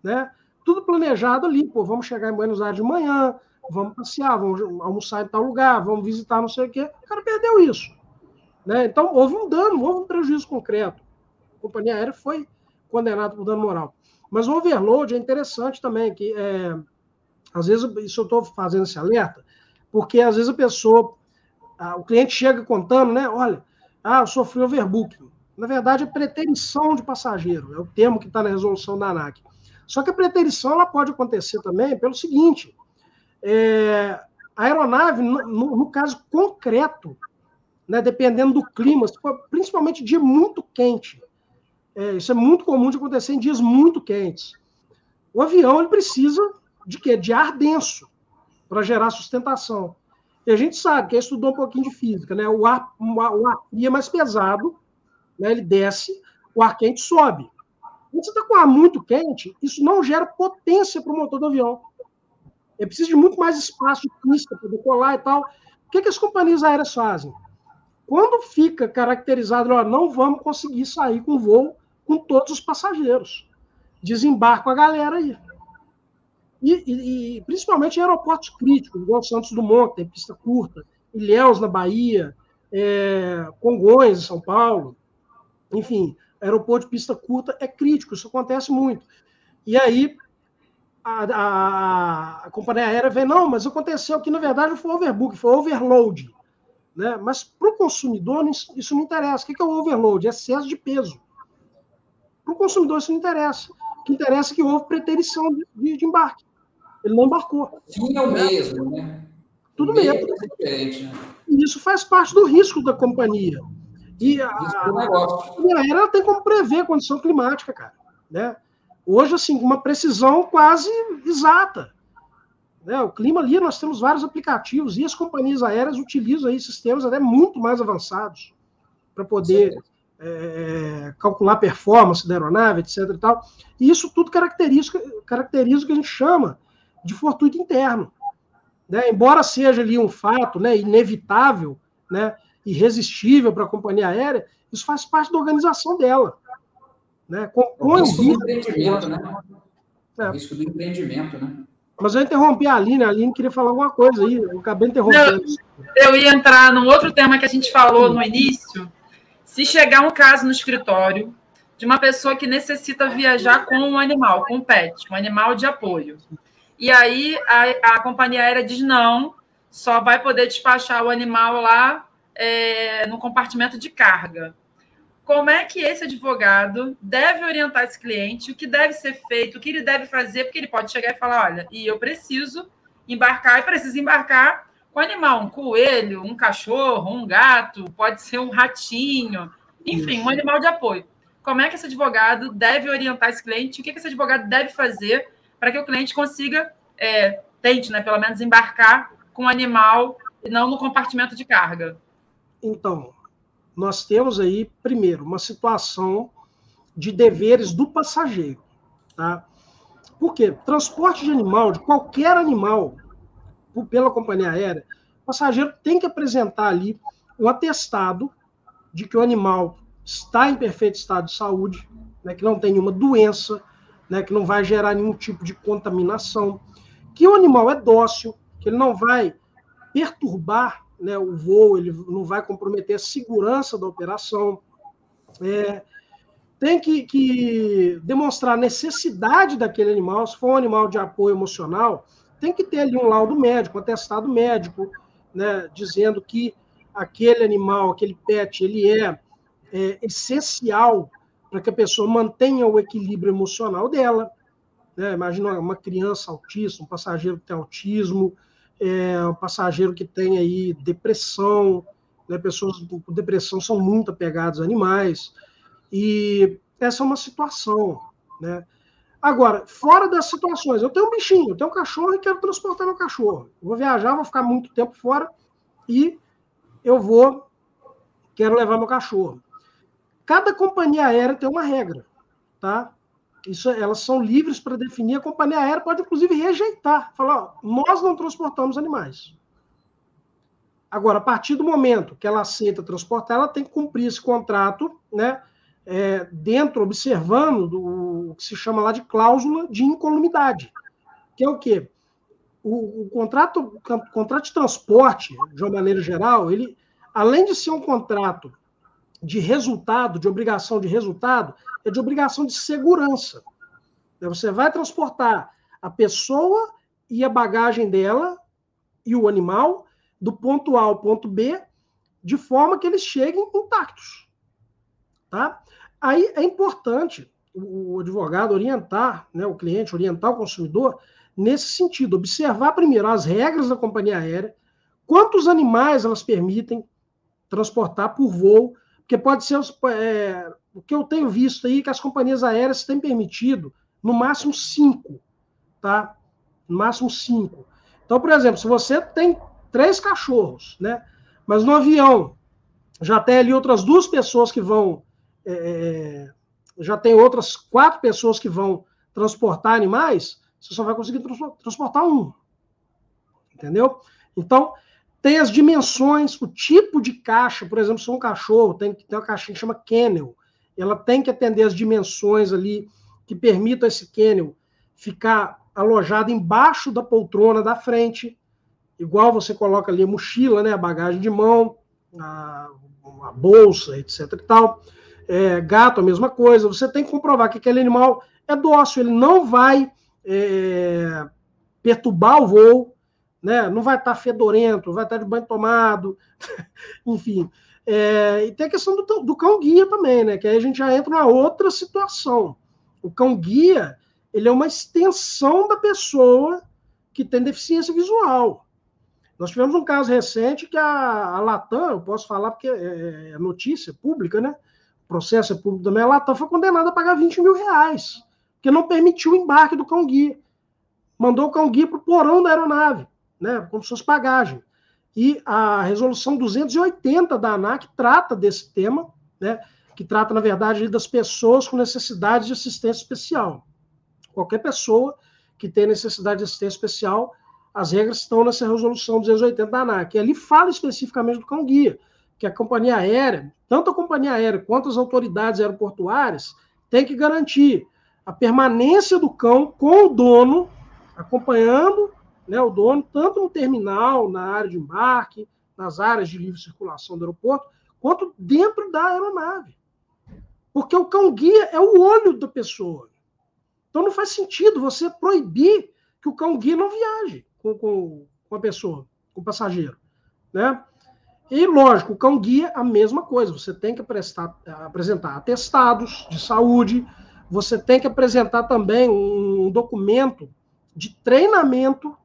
Né? Tudo planejado ali, pô, vamos chegar em Buenos Aires de manhã, vamos passear, vamos almoçar em tal lugar, vamos visitar não sei o quê. O cara perdeu isso. Né? Então, houve um dano, houve um prejuízo concreto. A companhia aérea foi condenada por dano moral. Mas o overload é interessante também, que é, às vezes, isso eu estou fazendo esse alerta, porque às vezes a pessoa, o cliente chega contando, né? Olha, ah, eu sofri overbooking. Na verdade, é preterição de passageiro, é o termo que está na resolução da ANAC. Só que a preterição ela pode acontecer também pelo seguinte: é, a aeronave, no, no, caso concreto, né, dependendo do clima, principalmente dia muito quente, é, isso é muito comum de acontecer em dias muito quentes. O avião ele precisa de quê? De ar denso, para gerar sustentação. E a gente sabe, quem estudou um pouquinho de física, né? O ar, o ar é mais pesado, né? ele desce, o ar quente sobe. Quando você está com ar muito quente, isso não gera potência para o motor do avião. É preciso de muito mais espaço de pista para decolar e tal. O que, que as companhias aéreas fazem? Quando fica caracterizado, ó, não vamos conseguir sair com voo com todos os passageiros. Desembarca a galera aí. E, e, e, principalmente em aeroportos críticos, igual Santos Dumont, que tem pista curta, Ilhéus, na Bahia, é, Congonhas, em São Paulo. Enfim, aeroporto de pista curta é crítico, isso acontece muito. E aí a, a, a companhia aérea vem, não, mas aconteceu que, na verdade, foi overbook, foi overload. Né? Mas para o consumidor isso não interessa. O que é o overload? É excesso de peso. Para o consumidor isso não interessa. O que interessa é que houve preterição de, de embarque. Ele não embarcou.
Sim, é o mesmo, né?
Tudo mesmo. É diferente, né? E isso faz parte do risco da companhia. E a, a aérea tem como prever a condição climática, cara. Né? Hoje, assim, com uma precisão quase exata. Né? O clima ali, nós temos vários aplicativos e as companhias aéreas utilizam aí sistemas até muito mais avançados para poder é, calcular performance da aeronave, etc. E, tal. e isso tudo caracteriza, caracteriza o que a gente chama de fortuito interno. Né? Embora seja ali um fato né, inevitável, né, irresistível para a companhia aérea, isso faz parte da organização dela. Né? Compõe
o risco do empreendimento, né? É. O risco do empreendimento, né?
Mas eu interrompi a Aline, a Aline queria falar alguma coisa aí, eu acabei interrompendo.
Eu, eu ia entrar num outro tema que a gente falou no início. Se chegar um caso no escritório de uma pessoa que necessita viajar com um animal, com um pet, um animal de apoio. E aí a, a companhia aérea diz não, só vai poder despachar o animal lá é, no compartimento de carga. Como é que esse advogado deve orientar esse cliente, o que deve ser feito, o que ele deve fazer, porque ele pode chegar e falar: olha, e eu preciso embarcar, e preciso embarcar com animal, um coelho, um cachorro, um gato, pode ser um ratinho, enfim, um animal de apoio. Como é que esse advogado deve orientar esse cliente? O que esse advogado deve fazer para que o cliente consiga, é, tente, né, pelo menos, embarcar com o animal e não no compartimento de carga?
Então, nós temos aí, primeiro, uma situação de deveres do passageiro. Tá? Por quê? Transporte de animal, de qualquer animal, pela companhia aérea, o passageiro tem que apresentar ali um atestado de que o animal está em perfeito estado de saúde, né, que não tem nenhuma doença, né, que não vai gerar nenhum tipo de contaminação, que o animal é dócil, que ele não vai perturbar né, o voo, ele não vai comprometer a segurança da operação. É, tem que, que, demonstrar a necessidade daquele animal, se for um animal de apoio emocional, tem que ter ali um laudo médico, um atestado médico, né, dizendo que aquele animal, aquele pet, ele é, é essencial para que a pessoa mantenha o equilíbrio emocional dela. Né? Imagina uma criança autista, um passageiro que tem autismo, é, um passageiro que tem aí depressão, né? pessoas com depressão são muito apegadas a animais, e essa é uma situação. Né? Agora, fora das situações, eu tenho um bichinho, eu tenho um cachorro e quero transportar meu cachorro. Eu vou viajar, vou ficar muito tempo fora e eu vou, quero levar meu cachorro. Cada companhia aérea tem uma regra, tá? Isso, elas são livres para definir. A companhia aérea pode, inclusive, rejeitar. Falar, ó, nós não transportamos animais. Agora, a partir do momento que ela aceita transportar, ela tem que cumprir esse contrato, né? É, dentro, observando do, o que se chama lá de cláusula de incolumidade, que é o quê? O, o contrato, o contrato de transporte, de uma maneira geral, ele, além de ser um contrato de resultado, de obrigação de resultado, é de obrigação de segurança. Você vai transportar a pessoa e a bagagem dela e o animal do ponto A ao ponto B de forma que eles cheguem intactos. Tá? Aí é importante o advogado orientar né, o cliente, orientar o consumidor nesse sentido, observar primeiro as regras da companhia aérea, quantos animais elas permitem transportar por voo, porque pode ser é, o que eu tenho visto aí que as companhias aéreas têm permitido no máximo cinco, tá? No máximo cinco. Então, por exemplo, se você tem três cachorros, né? Mas no avião já tem ali outras duas pessoas que vão, é, é já tem outras quatro pessoas que vão transportar animais, você só vai conseguir transportar um. Entendeu? Então, tem as dimensões, o tipo de caixa, por exemplo, se um cachorro tem, tem uma caixinha que chama kennel, ela tem que atender as dimensões ali que permitam esse kennel ficar alojado embaixo da poltrona da frente, igual você coloca ali a mochila, né, a bagagem de mão, a, a bolsa, etc e tal. É, gato, a mesma coisa. Você tem que comprovar que aquele animal é dócil, ele não vai é, perturbar o voo, né? não vai estar fedorento, vai estar de banho tomado, enfim. É, e tem a questão do, do cão-guia também, né? que aí a gente já entra numa outra situação. O cão-guia ele é uma extensão da pessoa que tem deficiência visual. Nós tivemos um caso recente que a, a Latam, eu posso falar porque é, é notícia pública, né? O processo é público também, a Latam foi condenada a pagar 20 mil reais, porque não permitiu o embarque do cão-guia. Mandou o cão-guia para o porão da aeronave, né? Como se fosse bagagem. E a resolução 280 da ANAC trata desse tema, né? Que trata, na verdade, das pessoas com necessidade de assistência especial. Qualquer pessoa que tem necessidade de assistência especial as regras estão nessa resolução 280 da ANAC. E ali fala especificamente do cão-guia, que a companhia aérea, tanto a companhia aérea quanto as autoridades aeroportuárias, têm que garantir a permanência do cão com o dono, acompanhando né, o dono, tanto no terminal, na área de embarque, nas áreas de livre circulação do aeroporto, quanto dentro da aeronave. Porque o cão-guia é o olho da pessoa. Então não faz sentido você proibir que o cão-guia não viaje com, com, com a pessoa, com o passageiro. Né? E, lógico, o cão-guia, a mesma coisa. Você tem que prestar, apresentar atestados de saúde, você tem que apresentar também um, um documento de treinamento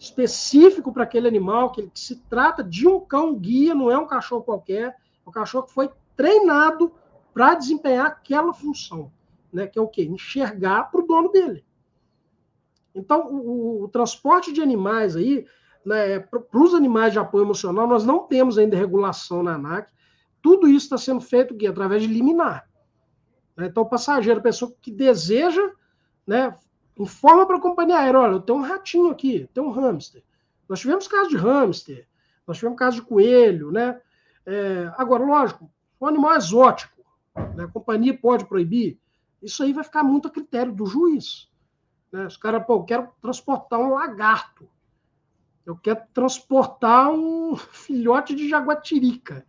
específico para aquele animal, que se trata de um cão-guia, não é um cachorro qualquer, é um cachorro que foi treinado para desempenhar aquela função, né? que é o quê? Enxergar para o dono dele. Então, o, o transporte de animais aí, né, para os animais de apoio emocional, nós não temos ainda regulação na ANAC. Tudo isso está sendo feito aqui, através de liminar. Né? Então, o passageiro, a pessoa que deseja, né, informa para a companhia aérea: olha, eu tenho um ratinho aqui, tem um hamster. Nós tivemos casos de hamster, nós tivemos casos de coelho, né? É, agora, lógico, um animal exótico, né, a companhia pode proibir, isso aí vai ficar muito a critério do juiz. Né? Os caras, pô, eu quero transportar um lagarto. Eu quero transportar um filhote de jaguatirica,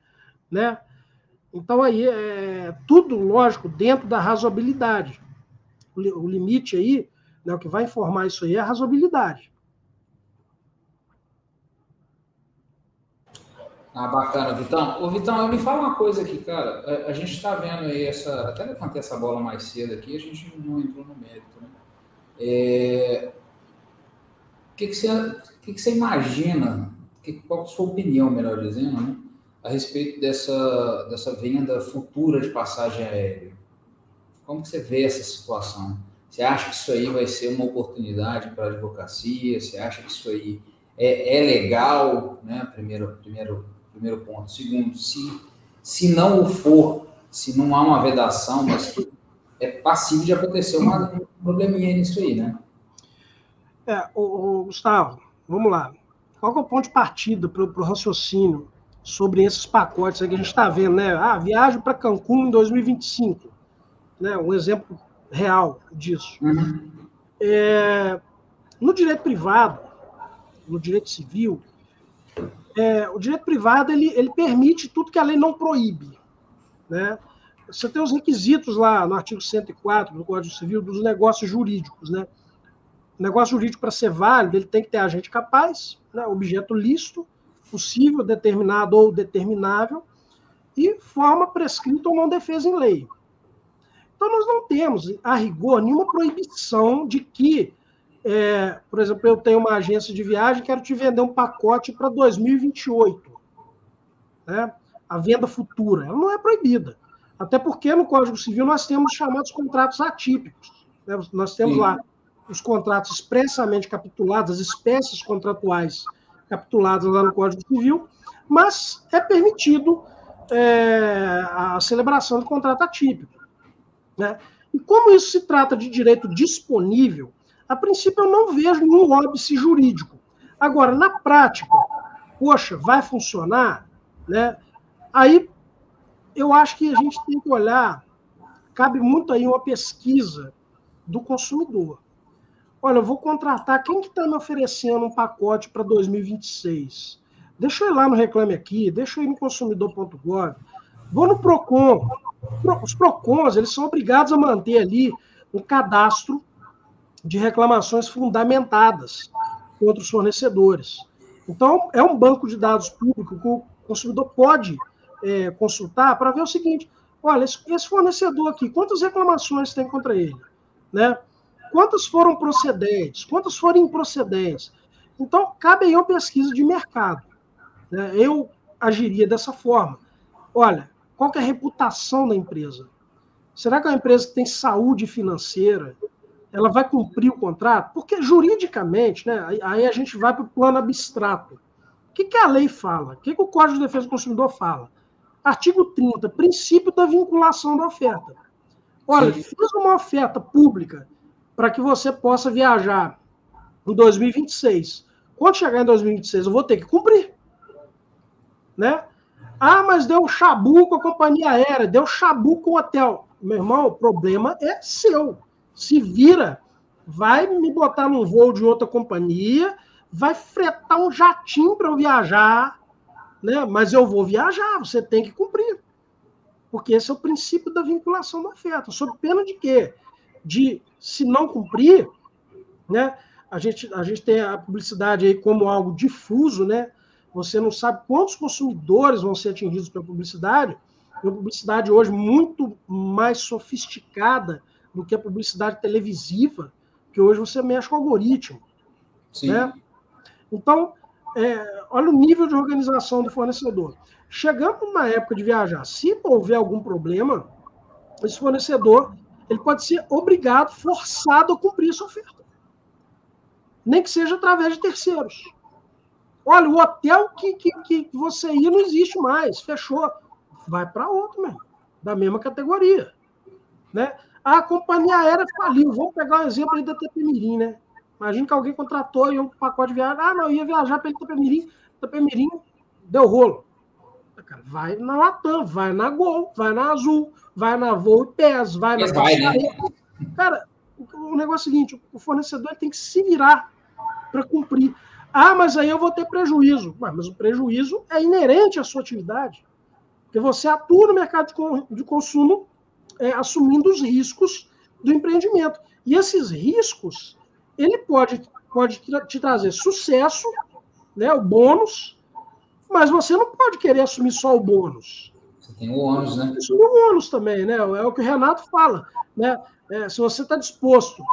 né? Então aí é tudo, lógico, dentro da razoabilidade. O limite aí, né, o que vai informar isso aí é a razoabilidade.
Ah, bacana, Vitão. Ô, Vitão, eu me fala uma coisa aqui, cara. A, a gente está vendo aí essa. Até levantei essa bola mais cedo aqui, a gente não entrou no mérito, né? É, o que, que, você, o que, que você imagina, que, qual a sua opinião, melhor dizendo, né, a respeito dessa, dessa venda futura de passagem aérea? Como que você vê essa situação? Você acha que isso aí vai ser uma oportunidade para a advocacia? Você acha que isso aí é, é legal? Né? Primeiro, primeiro, primeiro ponto. Segundo, se, se não o for, se não há uma vedação, mas que é passível de acontecer uma, um probleminha nisso aí, né?
É, o, o Gustavo, vamos lá. Qual é o ponto de partida para o raciocínio sobre esses pacotes que a gente está vendo, né? Ah, viagem para Cancún em 2025, né? Um exemplo real disso. Uhum. É, no direito privado, no direito civil, é, o direito privado ele, ele permite tudo que a lei não proíbe, né? Você tem os requisitos lá no artigo 104 do Código Civil dos negócios jurídicos, né? O negócio jurídico, para ser válido, ele tem que ter agente capaz, né? objeto lícito, possível, determinado ou determinável, e forma prescrita ou não defesa em lei. Então, nós não temos, a rigor, nenhuma proibição de que, é, por exemplo, eu tenho uma agência de viagem, quero te vender um pacote para 2028. Né? A venda futura, ela não é proibida. Até porque no Código Civil nós temos chamados contratos atípicos. Né? Nós temos Sim. lá os contratos expressamente capitulados, as espécies contratuais capituladas lá no Código Civil, mas é permitido é, a celebração de contrato atípico. Né? E como isso se trata de direito disponível, a princípio eu não vejo nenhum óbice jurídico. Agora, na prática, poxa, vai funcionar? Né? Aí eu acho que a gente tem que olhar cabe muito aí uma pesquisa do consumidor. Olha, eu vou contratar, quem que está me oferecendo um pacote para 2026? Deixa eu ir lá no Reclame Aqui, deixa eu ir no consumidor.gov, vou no PROCON. Os PROCONs, eles são obrigados a manter ali um cadastro de reclamações fundamentadas contra os fornecedores. Então, é um banco de dados público que o consumidor pode é, consultar para ver o seguinte: olha, esse fornecedor aqui, quantas reclamações tem contra ele? Né? Quantas foram procedentes? Quantas foram improcedentes? Então, cabe aí uma pesquisa de mercado. Né? Eu agiria dessa forma. Olha, qual é a reputação da empresa? Será que é uma empresa que tem saúde financeira? Ela vai cumprir o contrato? Porque juridicamente, né, aí a gente vai para o plano abstrato. O que, que a lei fala? O que, que o Código de Defesa do Consumidor fala? Artigo 30, princípio da vinculação da oferta. Olha, Sim. fiz uma oferta pública para que você possa viajar em 2026. Quando chegar em 2026, eu vou ter que cumprir. Né? Ah, mas deu chabu com a companhia aérea, deu chabu com o hotel. Meu irmão, o problema é seu. Se vira, vai me botar num voo de outra companhia, vai fretar um jatinho para eu viajar, né? Mas eu vou viajar, você tem que cumprir. Porque esse é o princípio da vinculação da oferta. Sob pena de quê? De, se não cumprir, né? A gente, a gente tem a publicidade aí como algo difuso, né? Você não sabe quantos consumidores vão ser atingidos pela publicidade. E a publicidade hoje muito mais sofisticada do que a publicidade televisiva, que hoje você mexe com algoritmo. Sim. Né? Então, é, olha o nível de organização do fornecedor. Chegando na época de viajar, se houver algum problema, esse fornecedor ele pode ser obrigado, forçado a cumprir essa oferta. Nem que seja através de terceiros. Olha, o hotel que, que, que você ia não existe mais, fechou. Vai para outro, mesmo, da mesma categoria. Né? A companhia aérea faliu. Vamos pegar o um exemplo aí da Tepemirim, né? Imagina que alguém contratou e um pacote de viagem. Ah, não, ia viajar pelo Itapemirim. Itapemirim deu rolo. Cara, vai na Latam, vai na Gol, vai na Azul, vai na Voo PES, vai na. Vai, né? Cara, o negócio é o seguinte: o fornecedor tem que se virar para cumprir. Ah, mas aí eu vou ter prejuízo. Mas o prejuízo é inerente à sua atividade. Porque você atua no mercado de consumo é, assumindo os riscos do empreendimento. E esses riscos ele pode, pode te trazer sucesso, né, o bônus, mas você não pode querer assumir só o bônus.
Você tem o ônus, né?
Isso é o ônus também, né? É o que o Renato fala. Né? É, se você está disposto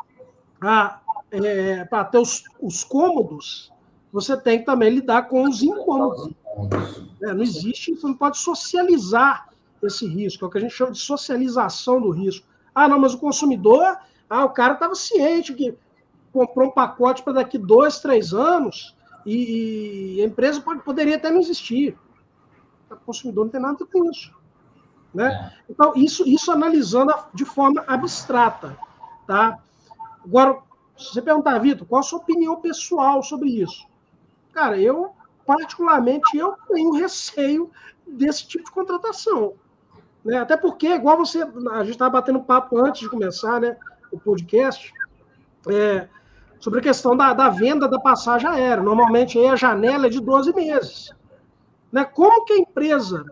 a é, para ter os, os cômodos, você tem que também lidar com os incômodos. É, não existe, você não pode socializar esse risco, é o que a gente chama de socialização do risco. Ah, não, mas o consumidor, ah, o cara estava ciente que comprou um pacote para daqui dois, três anos e, a empresa pode, poderia até não existir. O consumidor não tem nada com isso. Né? É. Então, isso, isso analisando de forma abstrata. Tá? Agora, se você perguntar, Vitor, qual a sua opinião pessoal sobre isso? Cara, eu, particularmente, eu tenho receio desse tipo de contratação. Né? Até porque, igual você, a gente estava batendo papo antes de começar né, o podcast, é, sobre a questão da, da venda da passagem aérea. Normalmente aí a janela é de 12 meses. Né? Como que a empresa,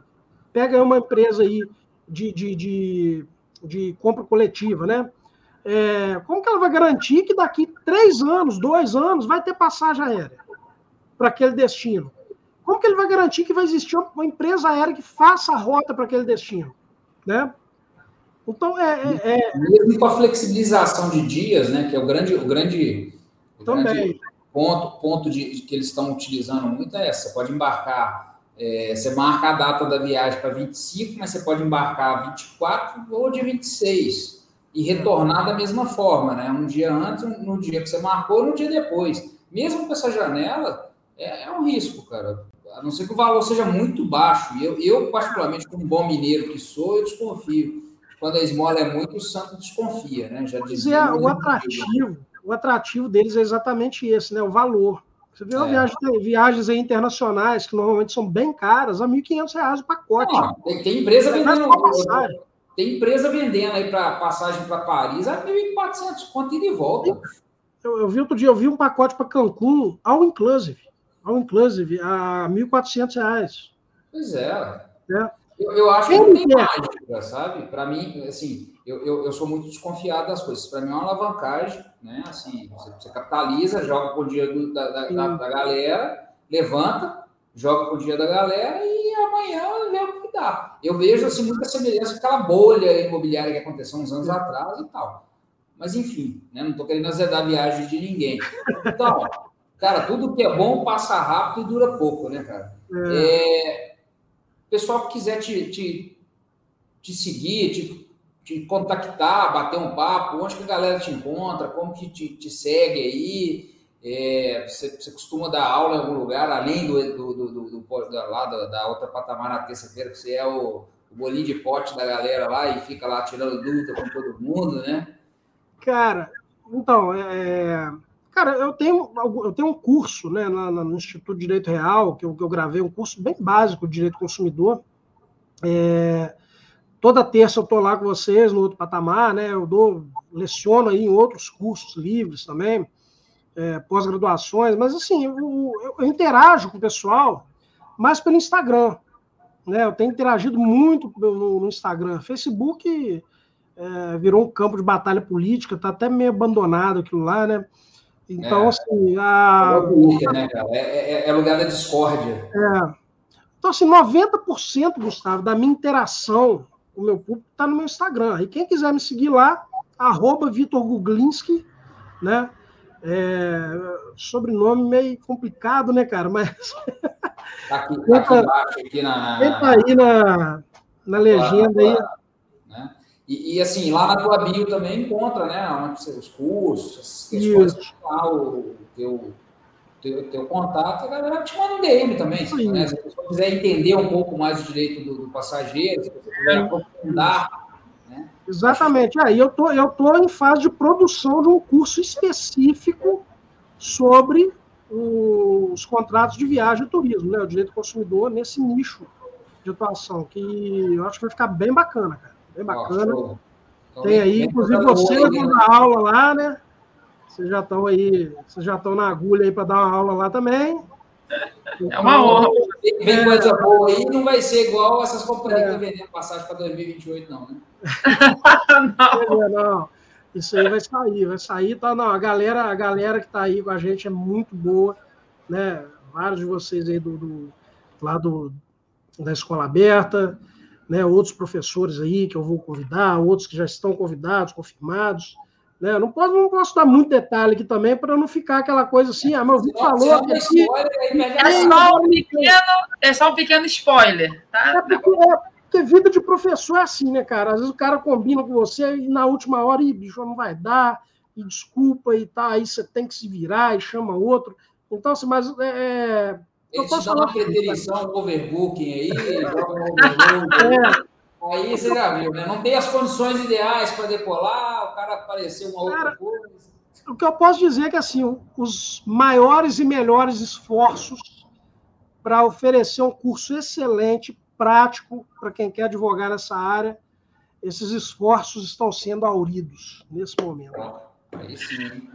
pega uma empresa aí de, de, de, de compra coletiva, né? É, como que ela vai garantir que daqui três anos, dois anos, vai ter passagem aérea para aquele destino? Como que ele vai garantir que vai existir uma empresa aérea que faça a rota para aquele destino? Né?
Então, é, é, é, Mesmo com a flexibilização de dias, né, que é o grande, o grande também. Ponto, ponto de, que eles estão utilizando muito é essa. Você pode embarcar, é, você marca a data da viagem para 25, mas você pode embarcar 24 ou de 26 e retornar da mesma forma, né? Um dia antes, no dia que você marcou, no dia depois. Mesmo com essa janela, é, é um risco, cara. A não ser que o valor seja muito baixo. E eu, eu, particularmente, como bom mineiro que sou, eu desconfio. Quando a esmola é muito, o santo desconfia, né? Já
dizia. É, o atrativo o atrativo deles é exatamente esse, né? O valor. Você vê é. viagens aí internacionais, que normalmente são bem caras, a R$ 1.500 o pacote. Não,
tem, tem, empresa vendendo. Tem empresa vendendo aí para passagem para Paris a 1.400 conto e de volta.
Eu, eu, vi outro dia, eu vi um pacote para Cancún, all inclusive, all inclusive, a 1.400 reais.
Pois é. é. Eu, eu acho que não tem mágica, sabe? Para mim, assim, eu, eu, eu, sou muito desconfiado das coisas. Para mim é uma alavancagem, né? Assim, você, você capitaliza, joga com o dinheiro da, da, da, da, galera, levanta, joga com o dinheiro da galera e amanhã vê o que dá. Eu vejo assim, muita semelhança com aquela bolha imobiliária que aconteceu uns anos atrás e tal. Mas enfim, né? não estou querendo azedar a viagem de ninguém. Então, cara, tudo que é bom passa rápido e dura pouco, né, cara? É. É... pessoal que quiser te, te, te seguir, te te contactar, bater um papo, onde que a galera te encontra, como que te, te segue aí, é, você, você, costuma dar aula em algum lugar, além do, do, do, do, do da, lá da, da, outra patamar na terça-feira, que você é o, o, bolinho de pote da galera lá e fica lá tirando dúvida com todo mundo, né?
Cara, então, é, cara, eu tenho, eu tenho um curso né, no Instituto de Direito Real, que eu, que eu gravei, um curso bem básico de Direito Consumidor, é, Toda terça eu estou lá com vocês no outro patamar, né? Eu dou, leciono aí em outros cursos livres também, é, pós-graduações, mas assim, eu, eu, eu, interajo com o pessoal mais pelo Instagram. Né? Eu tenho interagido muito no, no Instagram. Facebook é, virou um campo de batalha política, está até meio abandonado aquilo lá, né? Então, é, assim. A...
É, né, é, é, é, lugar da discórdia.
Então, assim, 90%, Gustavo, da minha interação o meu público está no meu Instagram. E quem quiser me seguir lá, arroba Vitor Guglinski, né? Sobrenome meio complicado, né, cara? Mas.
Tá aqui, tá aqui embaixo, aqui na.
Tenta aí na, na legenda aí.
E, e, assim, lá na tua bio também encontra, né? Onde os cursos, essas questões, lá o teu teu, teu contato, a galera te manda um DM também. Né? Se você quiser entender um pouco mais o direito do, do passageiro, se você quiser aprofundar.
Né? Exatamente. Aí eu tô, eu tô em fase de produção de um curso específico sobre os contratos de viagem e turismo, né? O direito do consumidor nesse nicho de atuação, que eu acho que vai ficar bem bacana, cara. Bem bacana. Então, Tem aí, inclusive, você dando aula lá, né? Vocês já estão aí, vocês já estão na agulha aí para dar uma aula lá também.
Então, é uma honra.
Vem coisa boa aí, não vai ser igual essas companhias é. que estão vendendo passagem para 2028, não, né?
não. É, não. Isso aí vai sair, vai sair. Tá, não, a galera, a galera que está aí com a gente é muito boa, né? Vários de vocês aí do, do lá do, da escola aberta, né? Outros professores aí que eu vou convidar, outros que já estão convidados, confirmados. Né? Não, posso, não posso dar muito detalhe aqui também para não ficar aquela coisa assim, ah, mas o Vitor falou aqui.
É só, um pequeno, é só um pequeno spoiler. Tá?
É porque, é, porque vida de professor é assim, né, cara? Às vezes o cara combina com você e na última hora, e bicho, não vai dar, e desculpa e tá, aí você tem que se virar e chama outro. Então, assim, mas é,
eu posso falar. uma preterição, um overbooking aí, joga um overbooking. É. Aí você já viu, né? Não tem as condições ideais para decolar, o cara apareceu uma outra cara, coisa.
O que eu posso dizer é que assim, os maiores e melhores esforços para oferecer um curso excelente, prático, para quem quer advogar nessa área, esses esforços estão sendo auridos nesse momento.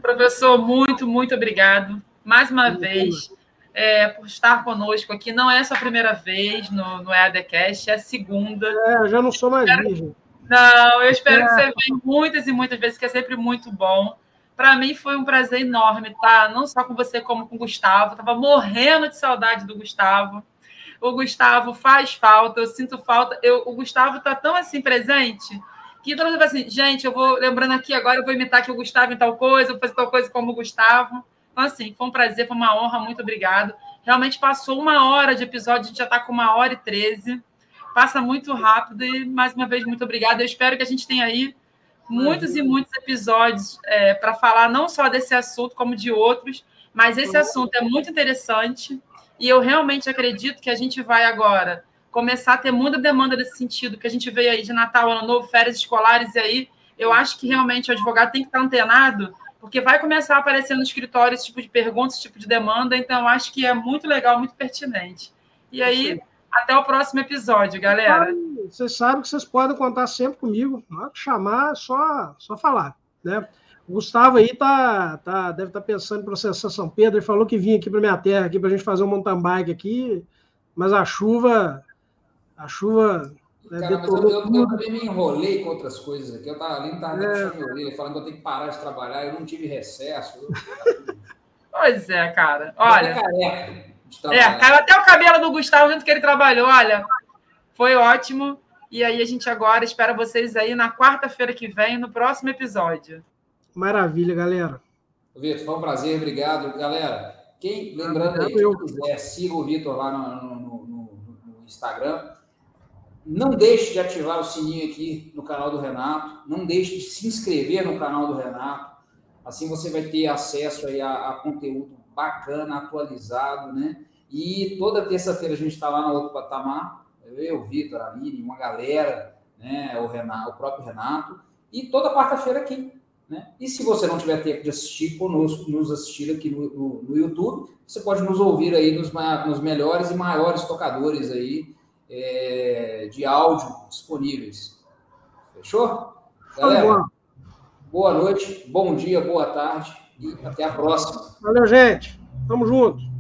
Professor, muito, muito obrigado. Mais uma muito vez. Bom é, por estar conosco aqui. Não é a sua primeira vez no, no EADcast, é a segunda.
É, eu já não sou mais espero... virgem.
Não, eu espero é. que você venha muitas e muitas vezes, que é sempre muito bom. Para mim foi um prazer enorme estar, não só com você, como com o Gustavo. Estava morrendo de saudade do Gustavo. O Gustavo faz falta, eu sinto falta. Eu, o Gustavo está tão assim presente que toda vez assim, gente, eu vou lembrando aqui agora, eu vou imitar que o Gustavo em tal coisa, vou fazer tal coisa como o Gustavo. Então, assim, foi um prazer, foi uma honra, muito obrigado. Realmente passou uma hora de episódio, a gente já está com uma hora e treze. Passa muito rápido e, mais uma vez, muito obrigada. Eu espero que a gente tenha aí muitos e muitos episódios é, para falar não só desse assunto, como de outros, mas esse assunto é muito interessante e eu realmente acredito que a gente vai agora começar a ter muita demanda nesse sentido, que a gente veio aí de Natal, Ano Novo, férias escolares, e aí eu acho que realmente o advogado tem que estar antenado porque vai começar a aparecer no escritório esse tipo de pergunta, esse tipo de demanda, então acho que é muito legal, muito pertinente. E aí, Até o próximo episódio, galera.
Vocês sabem que vocês podem contar sempre comigo. chamar, só, só falar. Né? O Gustavo aí tá, tá, deve estar tá pensando em processar São Pedro. Ele falou que vinha aqui para minha terra aqui para a gente fazer um mountain bike aqui, mas a chuva, a chuva
né, Cara, mas eu, eu, eu, também me enrolei com outras coisas aqui. Eu estava ali, estava é. puxando orelha, falando que eu tenho que parar de trabalhar, eu não tive recesso.
pois é, cara. Olha. É, caiu até o cabelo do Gustavo junto que ele trabalhou. Olha, foi ótimo. E aí a gente agora espera vocês aí na quarta-feira que vem, no próximo episódio.
Maravilha, galera.
Vitor, foi um prazer, obrigado. Galera, quem, lembrando aí, quem quiser, siga o Vitor lá no, no, no, no Instagram. Não deixe de ativar o sininho aqui no canal do Renato. Não deixe de se inscrever no canal do Renato. Assim você vai ter acesso aí a, a conteúdo bacana, atualizado, né? E toda terça-feira a gente está lá no outro patamar. Eu, Vitor, Aline, uma galera, né? O, Renato, o próprio Renato. E toda quarta-feira aqui. Né? E se você não tiver tempo de assistir conosco, nos assistir aqui no, no, no YouTube, você pode nos ouvir aí nos, nos melhores e maiores tocadores aí é, de áudio disponíveis. Fechou? Galera, boa noite, bom dia, boa tarde e até a próxima.
Valeu, gente. Tamo junto.